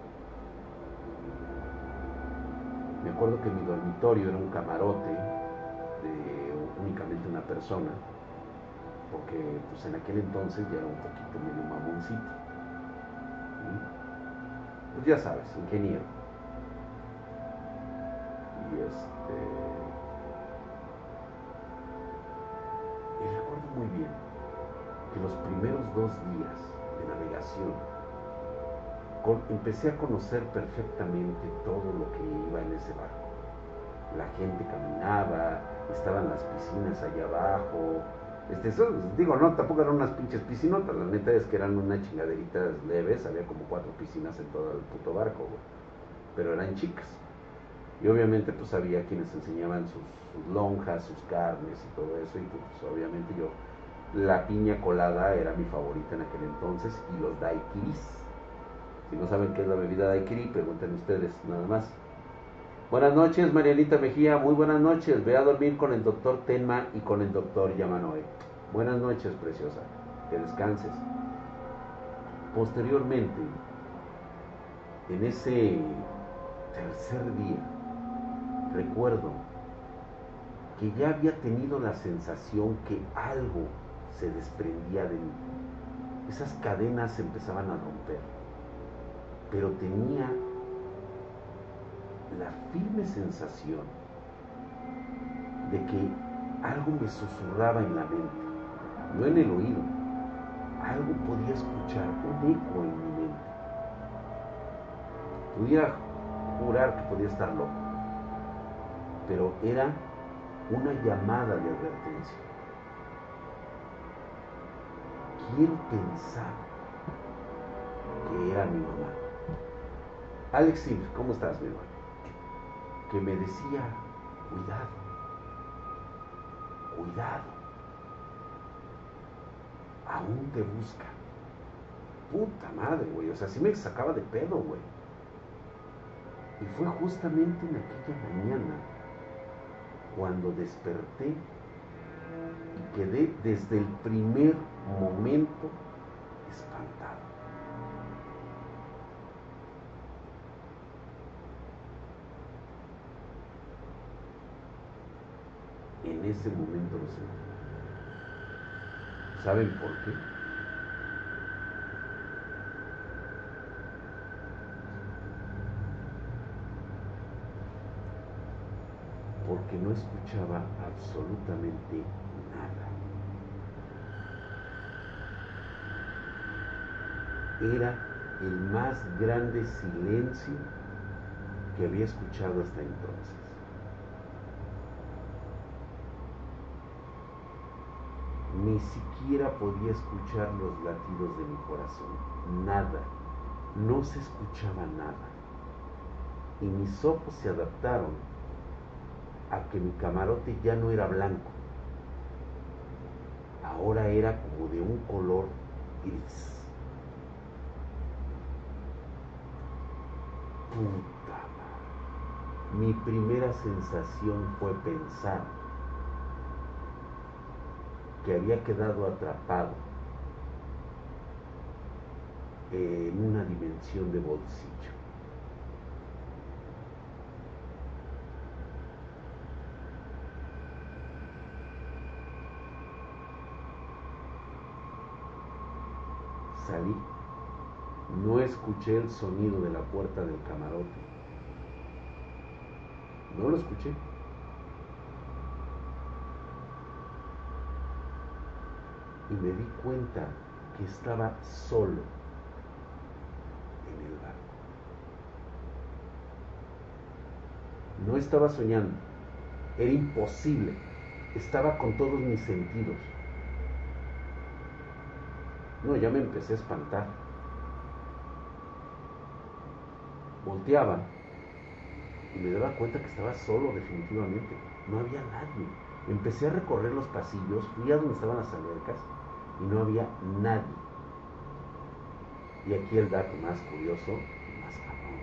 Me acuerdo que mi dormitorio era un camarote de únicamente una persona, porque pues en aquel entonces ya era un poquito medio mamoncito. Pues ya sabes, ingeniero. Y este. Y recuerdo muy bien que los primeros dos días de navegación empecé a conocer perfectamente todo lo que iba en ese barco. La gente caminaba, estaban las piscinas allá abajo. Este, digo, no, tampoco eran unas pinches piscinotas, la neta es que eran unas chingaderitas leves, había como cuatro piscinas en todo el puto barco, pero eran chicas. Y obviamente pues había quienes enseñaban sus, lonjas, sus carnes y todo eso, y pues obviamente yo, la piña colada era mi favorita en aquel entonces, y los daiquiris. Si no saben qué es la bebida daiquiri, pregunten ustedes, nada más. Buenas noches, Marianita Mejía. Muy buenas noches. Ve a dormir con el doctor Tenma y con el doctor Yamanoe. Buenas noches, preciosa. Que descanses. Posteriormente, en ese tercer día, recuerdo que ya había tenido la sensación que algo se desprendía de mí. Esas cadenas empezaban a romper. Pero tenía la firme sensación de que algo me susurraba en la mente, no en el oído, algo podía escuchar, un eco en mi mente. Pudiera jurar que podía estar loco, pero era una llamada de advertencia. Quiero pensar que era mi mamá. Alex ¿cómo estás, mi hermano? Que me decía, cuidado, cuidado, aún te busca. Puta madre, güey, o sea, sí me sacaba de pedo, güey. Y fue justamente en aquella mañana cuando desperté y quedé desde el primer momento espantado. En ese momento lo sentí. ¿Saben por qué? Porque no escuchaba absolutamente nada. Era el más grande silencio que había escuchado hasta entonces. Ni siquiera podía escuchar los latidos de mi corazón, nada, no se escuchaba nada. Y mis ojos se adaptaron a que mi camarote ya no era blanco, ahora era como de un color gris. Puta madre. Mi primera sensación fue pensar que había quedado atrapado en una dimensión de bolsillo. Salí, no escuché el sonido de la puerta del camarote. No lo escuché. Y me di cuenta que estaba solo en el barco. No estaba soñando, era imposible, estaba con todos mis sentidos. No, ya me empecé a espantar. Volteaba y me daba cuenta que estaba solo definitivamente. No había nadie. Empecé a recorrer los pasillos, fui a donde estaban las albercas y no había nadie. Y aquí el dato más curioso, más cabrón.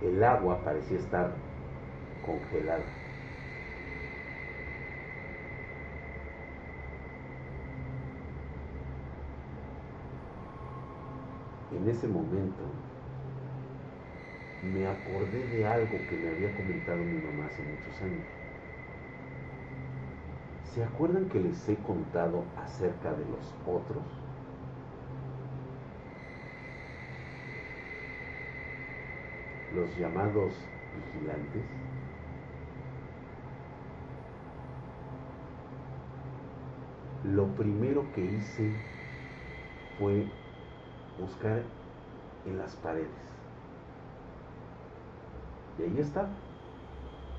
El agua parecía estar congelada. En ese momento me acordé de algo que me había comentado mi mamá hace muchos años. ¿Se acuerdan que les he contado acerca de los otros? Los llamados vigilantes. Lo primero que hice fue buscar en las paredes. Y ahí está,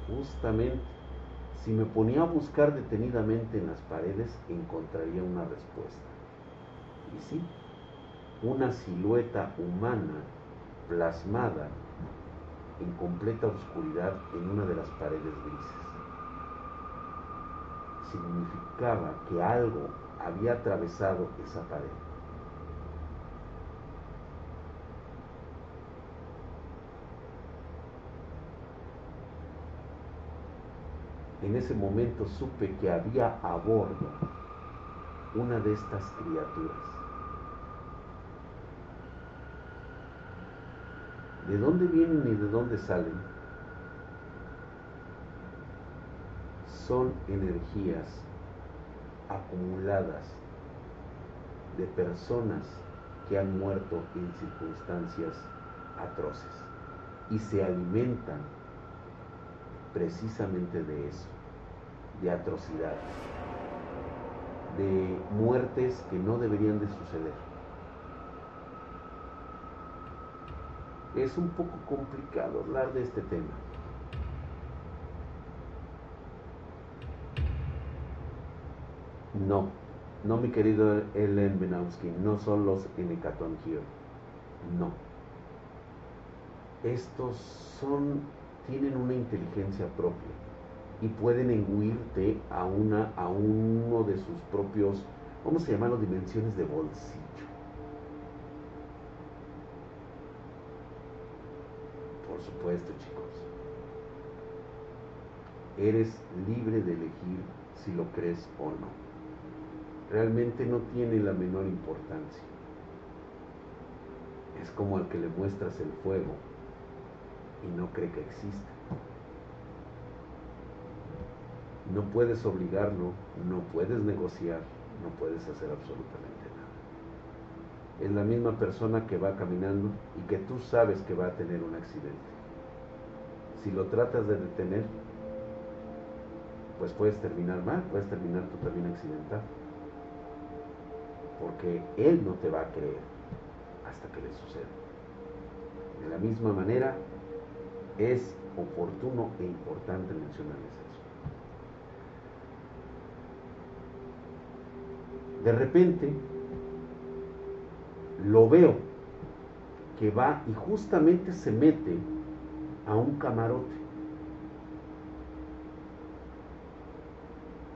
justamente si me ponía a buscar detenidamente en las paredes, encontraría una respuesta. Y sí, una silueta humana plasmada en completa oscuridad en una de las paredes grises. Significaba que algo había atravesado esa pared. En ese momento supe que había a bordo una de estas criaturas. ¿De dónde vienen y de dónde salen? Son energías acumuladas de personas que han muerto en circunstancias atroces y se alimentan precisamente de eso, de atrocidades, de muertes que no deberían de suceder. Es un poco complicado hablar de este tema. No, no mi querido Ellen Benowski, no son los here. No. Estos son tienen una inteligencia propia y pueden enguirte a, una, a uno de sus propios, vamos a llamarlo dimensiones de bolsillo. Por supuesto, chicos. Eres libre de elegir si lo crees o no. Realmente no tiene la menor importancia. Es como al que le muestras el fuego y no cree que exista. No puedes obligarlo, no puedes negociar, no puedes hacer absolutamente nada. Es la misma persona que va caminando y que tú sabes que va a tener un accidente. Si lo tratas de detener, pues puedes terminar mal, puedes terminar tú también accidental. Porque él no te va a creer hasta que le suceda. De la misma manera, es oportuno e importante mencionarles eso. De repente lo veo que va y justamente se mete a un camarote.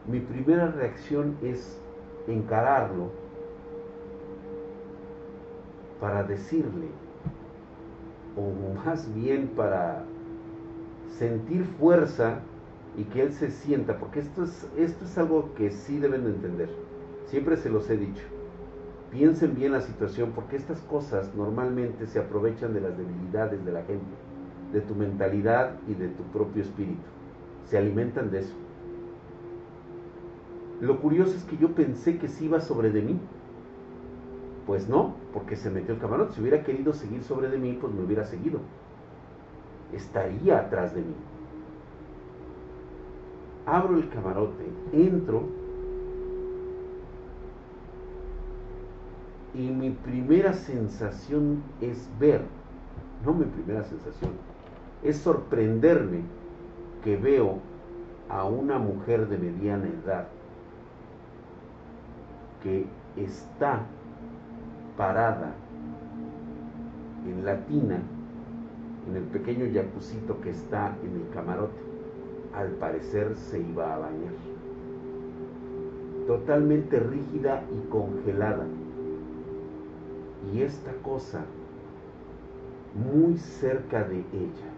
Mi primera reacción es encararlo para decirle o más bien para sentir fuerza y que Él se sienta, porque esto es, esto es algo que sí deben de entender. Siempre se los he dicho. Piensen bien la situación, porque estas cosas normalmente se aprovechan de las debilidades de la gente, de tu mentalidad y de tu propio espíritu. Se alimentan de eso. Lo curioso es que yo pensé que sí iba sobre de mí, pues no, porque se metió el camarote. Si hubiera querido seguir sobre de mí, pues me hubiera seguido. Estaría atrás de mí. Abro el camarote, entro y mi primera sensación es ver, no mi primera sensación, es sorprenderme que veo a una mujer de mediana edad que está parada en la tina, en el pequeño yacucito que está en el camarote. Al parecer se iba a bañar. Totalmente rígida y congelada. y esta cosa muy cerca de ella.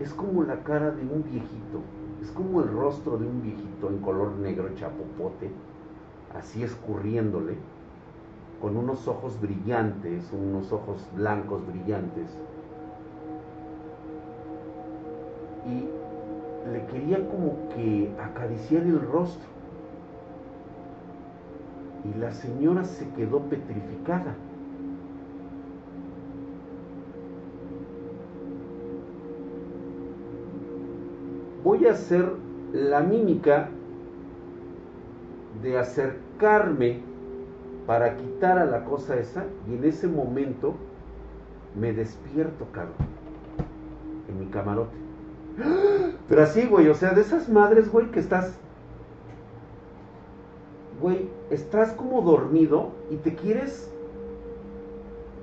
Es como la cara de un viejito, es como el rostro de un viejito en color negro chapopote, así escurriéndole, con unos ojos brillantes, unos ojos blancos brillantes. Y le quería como que acariciar el rostro. Y la señora se quedó petrificada. voy a hacer la mímica de acercarme para quitar a la cosa esa y en ese momento me despierto, cabrón, en mi camarote. Pero así, güey, o sea, de esas madres, güey, que estás, güey, estás como dormido y te quieres,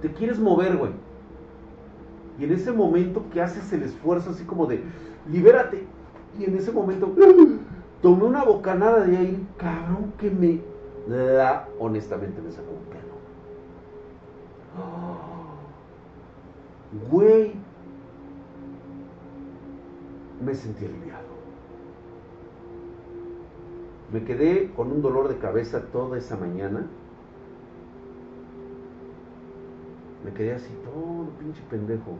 te quieres mover, güey. Y en ese momento que haces el esfuerzo así como de, libérate, y en ese momento tomé una bocanada de ahí, cabrón, que me la honestamente me sacó un pelo. Güey, me sentí aliviado. Me quedé con un dolor de cabeza toda esa mañana. Me quedé así todo pinche pendejo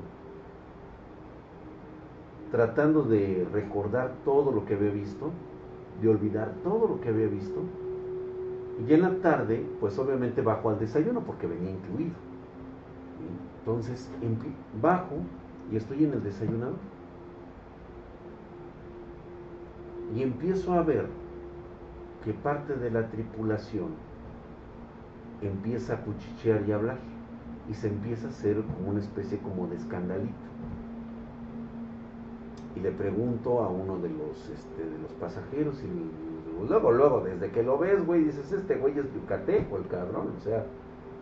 tratando de recordar todo lo que había visto, de olvidar todo lo que había visto. Y en la tarde, pues obviamente bajo al desayuno porque venía incluido. Entonces bajo y estoy en el desayunador. Y empiezo a ver que parte de la tripulación empieza a cuchichear y hablar. Y se empieza a hacer como una especie como de escandalito y le pregunto a uno de los, este, de los pasajeros y luego, luego, desde que lo ves, güey, dices, este güey es yucateco, el cabrón, o sea,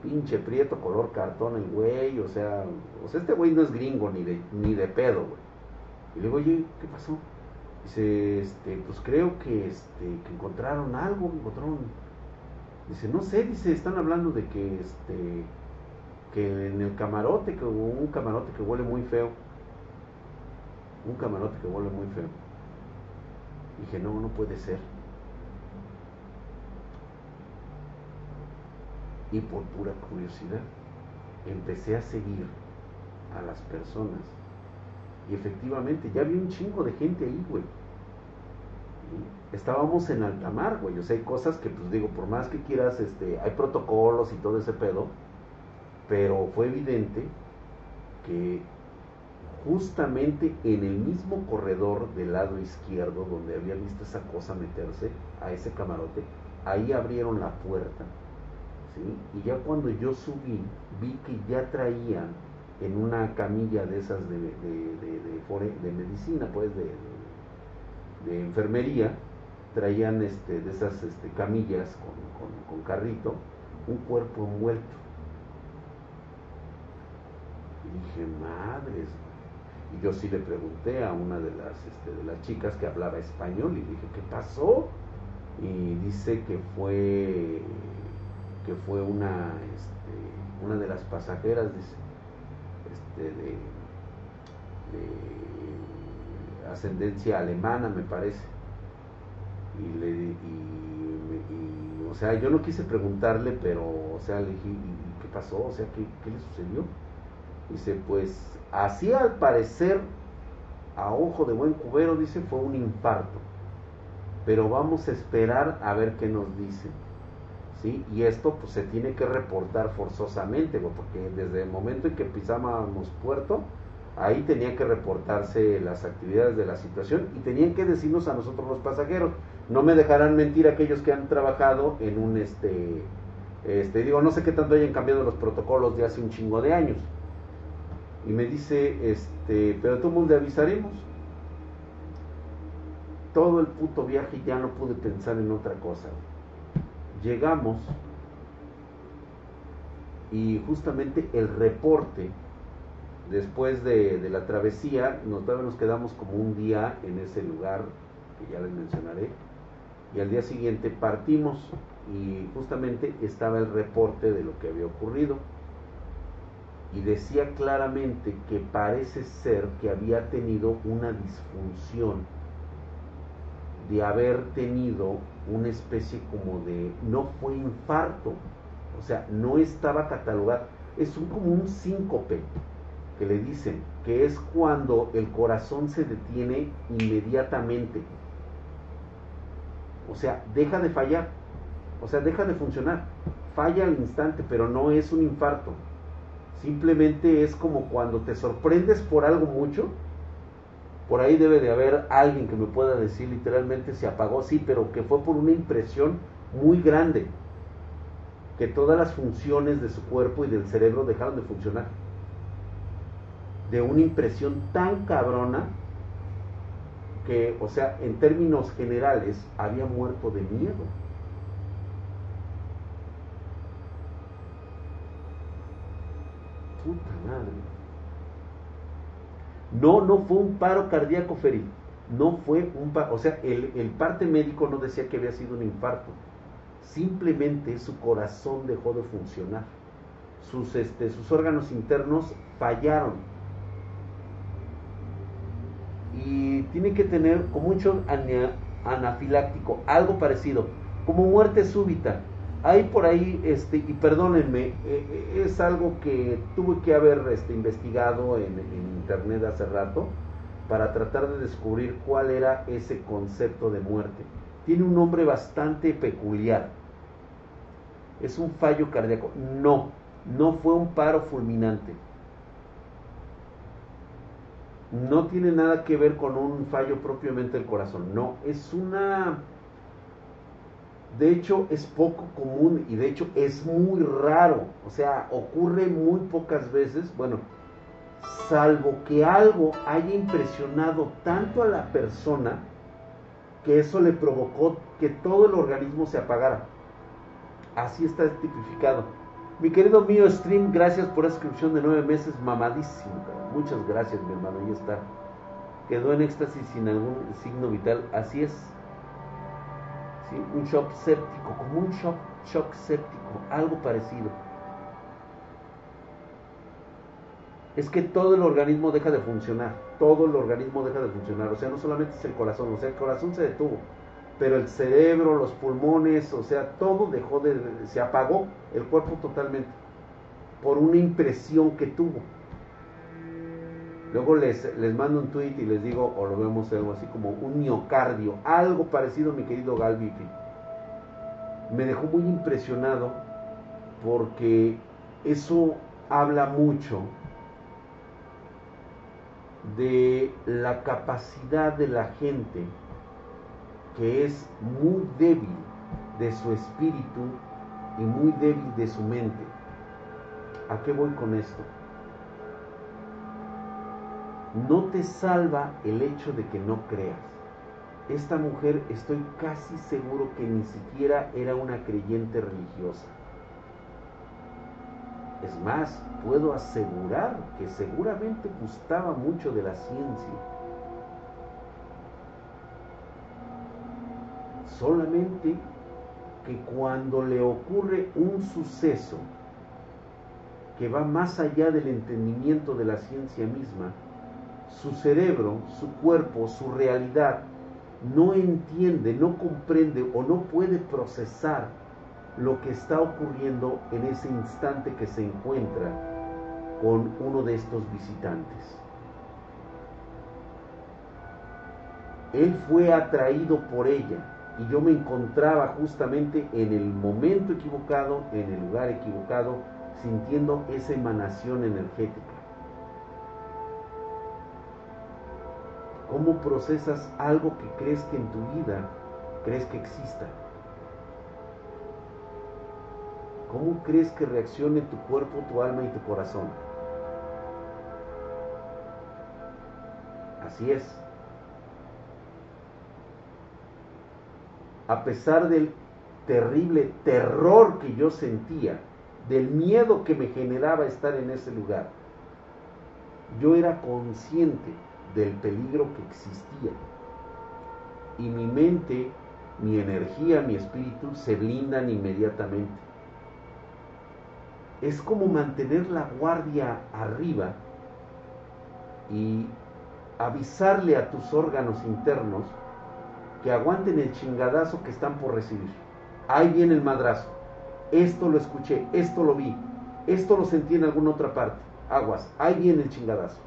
pinche prieto, color cartón el güey, o sea, o sea, este güey no es gringo ni de, ni de pedo, güey. Y le digo, oye, ¿qué pasó? Dice, este, pues creo que, este, que encontraron algo, encontraron, dice, no sé, dice, están hablando de que, este, que en el camarote, que hubo un camarote que huele muy feo un camarote que vuelve muy feo. Dije, no, no puede ser. Y por pura curiosidad, empecé a seguir a las personas. Y efectivamente, ya había un chingo de gente ahí, güey. Estábamos en alta mar, güey. O sea, hay cosas que, pues digo, por más que quieras, este, hay protocolos y todo ese pedo. Pero fue evidente que justamente en el mismo corredor del lado izquierdo donde había visto esa cosa meterse a ese camarote, ahí abrieron la puerta, Y ya cuando yo subí, vi que ya traían en una camilla de esas de, de, medicina, pues de, enfermería, traían este, de esas este, camillas con, con carrito, un cuerpo envuelto. Y dije, madres, y yo sí le pregunté a una de las, este, de las chicas que hablaba español y dije, ¿qué pasó? Y dice que fue, que fue una, este, una de las pasajeras este, de, ascendencia alemana, me parece. Y le y, o sea, yo no quise preguntarle, pero, o sea, le dije, ¿y qué pasó? O sea, ¿qué, qué le sucedió? Dice, pues así al parecer, a ojo de buen cubero, dice, fue un infarto. Pero vamos a esperar a ver qué nos dicen. Y esto pues se tiene que reportar forzosamente, porque desde el momento en que pisábamos puerto, ahí tenían que reportarse las actividades de la situación y tenían que decirnos a nosotros los pasajeros. No me dejarán mentir aquellos que han trabajado en un este este digo, no sé qué tanto hayan cambiado los protocolos de hace un chingo de años y me dice, este, pero todo mundo le avisaremos. Todo el puto viaje ya no pude pensar en otra cosa. Llegamos y justamente el reporte después de, la travesía, nos, quedamos como un día en ese lugar que ya les mencionaré, y al día siguiente partimos y justamente estaba el reporte de lo que había ocurrido. Y decía claramente que parece ser que había tenido una disfunción de haber tenido una especie como de no fue infarto o sea no estaba catalogado. Es un, como un síncope que le dicen que es cuando el corazón se detiene inmediatamente. O sea deja de fallar o sea deja de funcionar. Falla al instante pero no es un infarto. Simplemente es como cuando te sorprendes por algo mucho. Por ahí debe de haber alguien que me pueda decir literalmente se apagó, sí, pero que fue por una impresión muy grande. Que todas las funciones de su cuerpo y del cerebro dejaron de funcionar. De una impresión tan cabrona que, o sea, en términos generales, había muerto de miedo. Puta madre. No, no fue un paro cardíaco ferido. No fue un paro. O sea, el, el parte médico no decía que había sido un infarto. Simplemente su corazón dejó de funcionar. Sus, este, sus órganos internos fallaron. Y tiene que tener como un shock anafiláctico, algo parecido, como muerte súbita hay por ahí, este, y perdónenme, eh, eh, es algo que tuve que haber este, investigado en, internet hace rato para tratar de descubrir cuál era ese concepto de muerte. Tiene un nombre bastante peculiar. Es un fallo cardíaco. No, no fue un paro fulminante. No tiene nada que ver con un fallo propiamente del corazón. No, es una de hecho, es poco común y de hecho es muy raro. O sea, ocurre muy pocas veces. Bueno, salvo que algo haya impresionado tanto a la persona que eso le provocó que todo el organismo se apagara. Así está tipificado. Mi querido mío Stream, gracias por la inscripción de nueve meses, mamadísimo. Muchas gracias, mi hermano. Ahí está. Quedó en éxtasis sin algún signo vital. Así es un shock séptico, como un shock, shock séptico, algo parecido. Es que todo el organismo deja de funcionar, todo el organismo deja de funcionar, o sea, no solamente es el corazón, o sea, el corazón se detuvo, pero el cerebro, los pulmones, o sea, todo dejó de, se apagó el cuerpo totalmente por una impresión que tuvo. Luego les, les mando un tweet y les digo, o lo vemos algo así como un miocardio, algo parecido, mi querido Galvi. Me dejó muy impresionado porque eso habla mucho de la capacidad de la gente que es muy débil de su espíritu y muy débil de su mente. ¿A qué voy con esto? no te salva el hecho de que no creas. Esta mujer estoy casi seguro que ni siquiera era una creyente religiosa. Es más, puedo asegurar que seguramente gustaba mucho de la ciencia. Solamente que cuando le ocurre un suceso que va más allá del entendimiento de la ciencia misma, su cerebro, su cuerpo, su realidad, no entiende, no comprende o no puede procesar lo que está ocurriendo en ese instante que se encuentra con uno de estos visitantes. Él fue atraído por ella y yo me encontraba justamente en el momento equivocado, en el lugar equivocado, sintiendo esa emanación energética. ¿Cómo procesas algo que crees que en tu vida crees que exista? ¿Cómo crees que reaccione tu cuerpo, tu alma y tu corazón? Así es. A pesar del terrible terror que yo sentía, del miedo que me generaba estar en ese lugar, yo era consciente del peligro que existía. Y mi mente mi energía, mi espíritu se blindan inmediatamente. Es como mantener la guardia arriba y avisarle a tus órganos internos que aguanten el chingadazo que están por recibir. Ahí viene el madrazo. Esto lo escuché, esto lo vi, esto lo sentí en alguna otra parte. Aguas, ahí viene el chingadazo.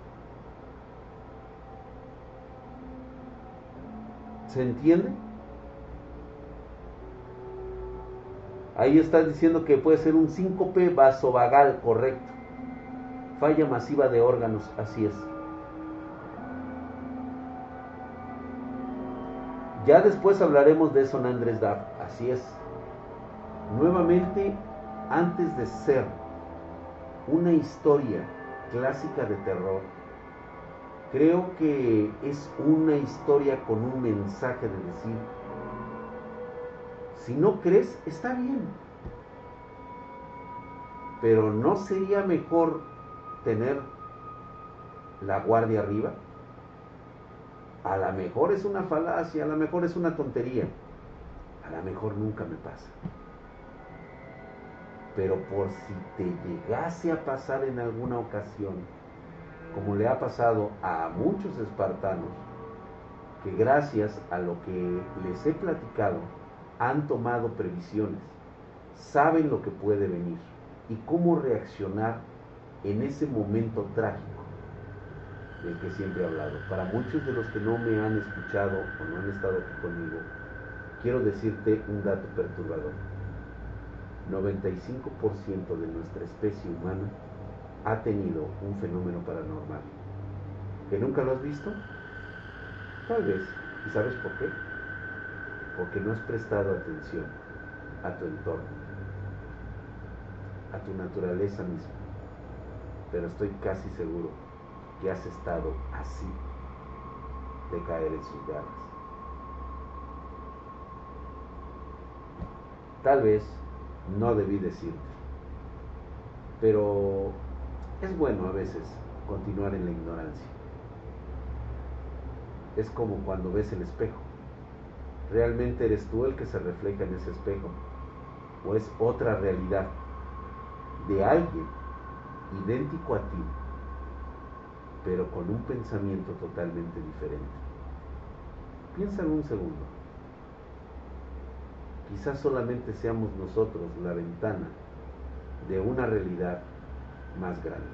¿Se entiende? Ahí está diciendo que puede ser un síncope vasovagal, correcto. Falla masiva de órganos, así es. Ya después hablaremos de eso en Andrés Dab, así es. Nuevamente, antes de ser una historia clásica de terror, creo que es una historia con un mensaje de decir, si no crees, está bien, pero ¿no sería mejor tener la guardia arriba? A lo mejor es una falacia, a lo mejor es una tontería, a lo mejor nunca me pasa. Pero por si te llegase a pasar en alguna ocasión, como le ha pasado a muchos espartanos, que gracias a lo que les he platicado, han tomado previsiones, saben lo que puede venir y cómo reaccionar en ese momento trágico del que siempre he hablado. Para muchos de los que no me han escuchado o no han estado aquí conmigo, quiero decirte un dato perturbador. 95% de nuestra especie humana ha tenido un fenómeno paranormal. ¿Que nunca lo has visto? Tal vez. ¿Y sabes por qué? Porque no has prestado atención a tu entorno, a tu naturaleza misma. Pero estoy casi seguro que has estado así de caer en sus garras. Tal vez no debí decirte, pero es bueno a veces continuar en la ignorancia. Es como cuando ves el espejo. ¿Realmente eres tú el que se refleja en ese espejo? ¿O es otra realidad de alguien idéntico a ti pero con un pensamiento totalmente diferente. Piensa en un segundo. Quizás solamente seamos nosotros la ventana de una realidad más grande.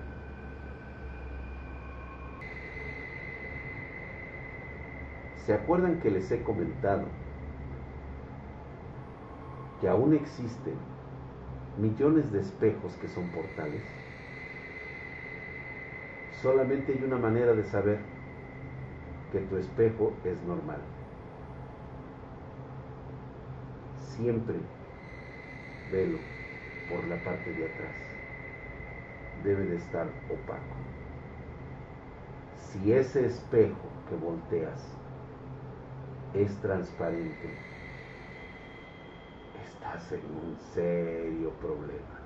¿Se acuerdan que les he comentado que aún existen millones de espejos que son portales? Solamente hay una manera de saber que tu espejo es normal. Siempre velo por la parte de atrás. Debe de estar opaco. Si ese espejo que volteas es transparente, un serio problema.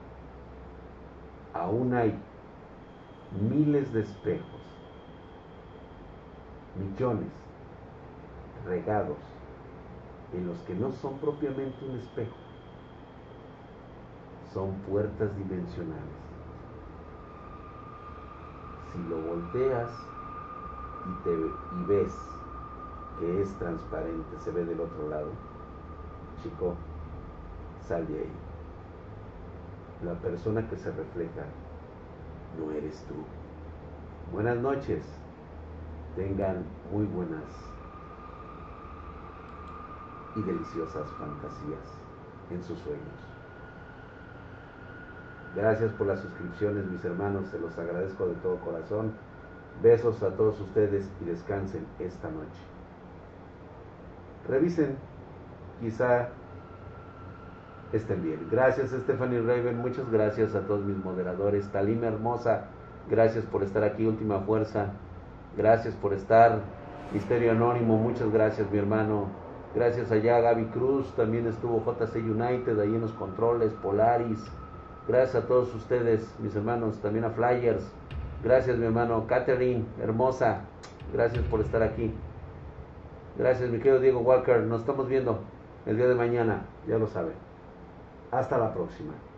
Aún hay miles de espejos, millones regados en los que no son propiamente un espejo, son puertas dimensionales. Si lo volteas y, te, y ves que es transparente, se ve del otro lado, chico, de ahí. La persona que se refleja no eres tú. Buenas noches. Tengan muy buenas y deliciosas fantasías en sus sueños. Gracias por las suscripciones, mis hermanos. Se los agradezco de todo corazón. Besos a todos ustedes y descansen esta noche. Revisen, quizá estén bien. Gracias Stephanie Raven, muchas gracias a todos mis moderadores. Talima Hermosa, gracias por estar aquí, Última Fuerza. Gracias por estar. Misterio Anónimo, muchas gracias mi hermano. Gracias allá Gaby Cruz, también estuvo JC United ahí en los controles, Polaris. Gracias a todos ustedes, mis hermanos, también a Flyers. Gracias mi hermano Catherine, hermosa. Gracias por estar aquí. Gracias mi querido Diego Walker, nos estamos viendo. el día de mañana, ya lo saben. Hasta la próxima.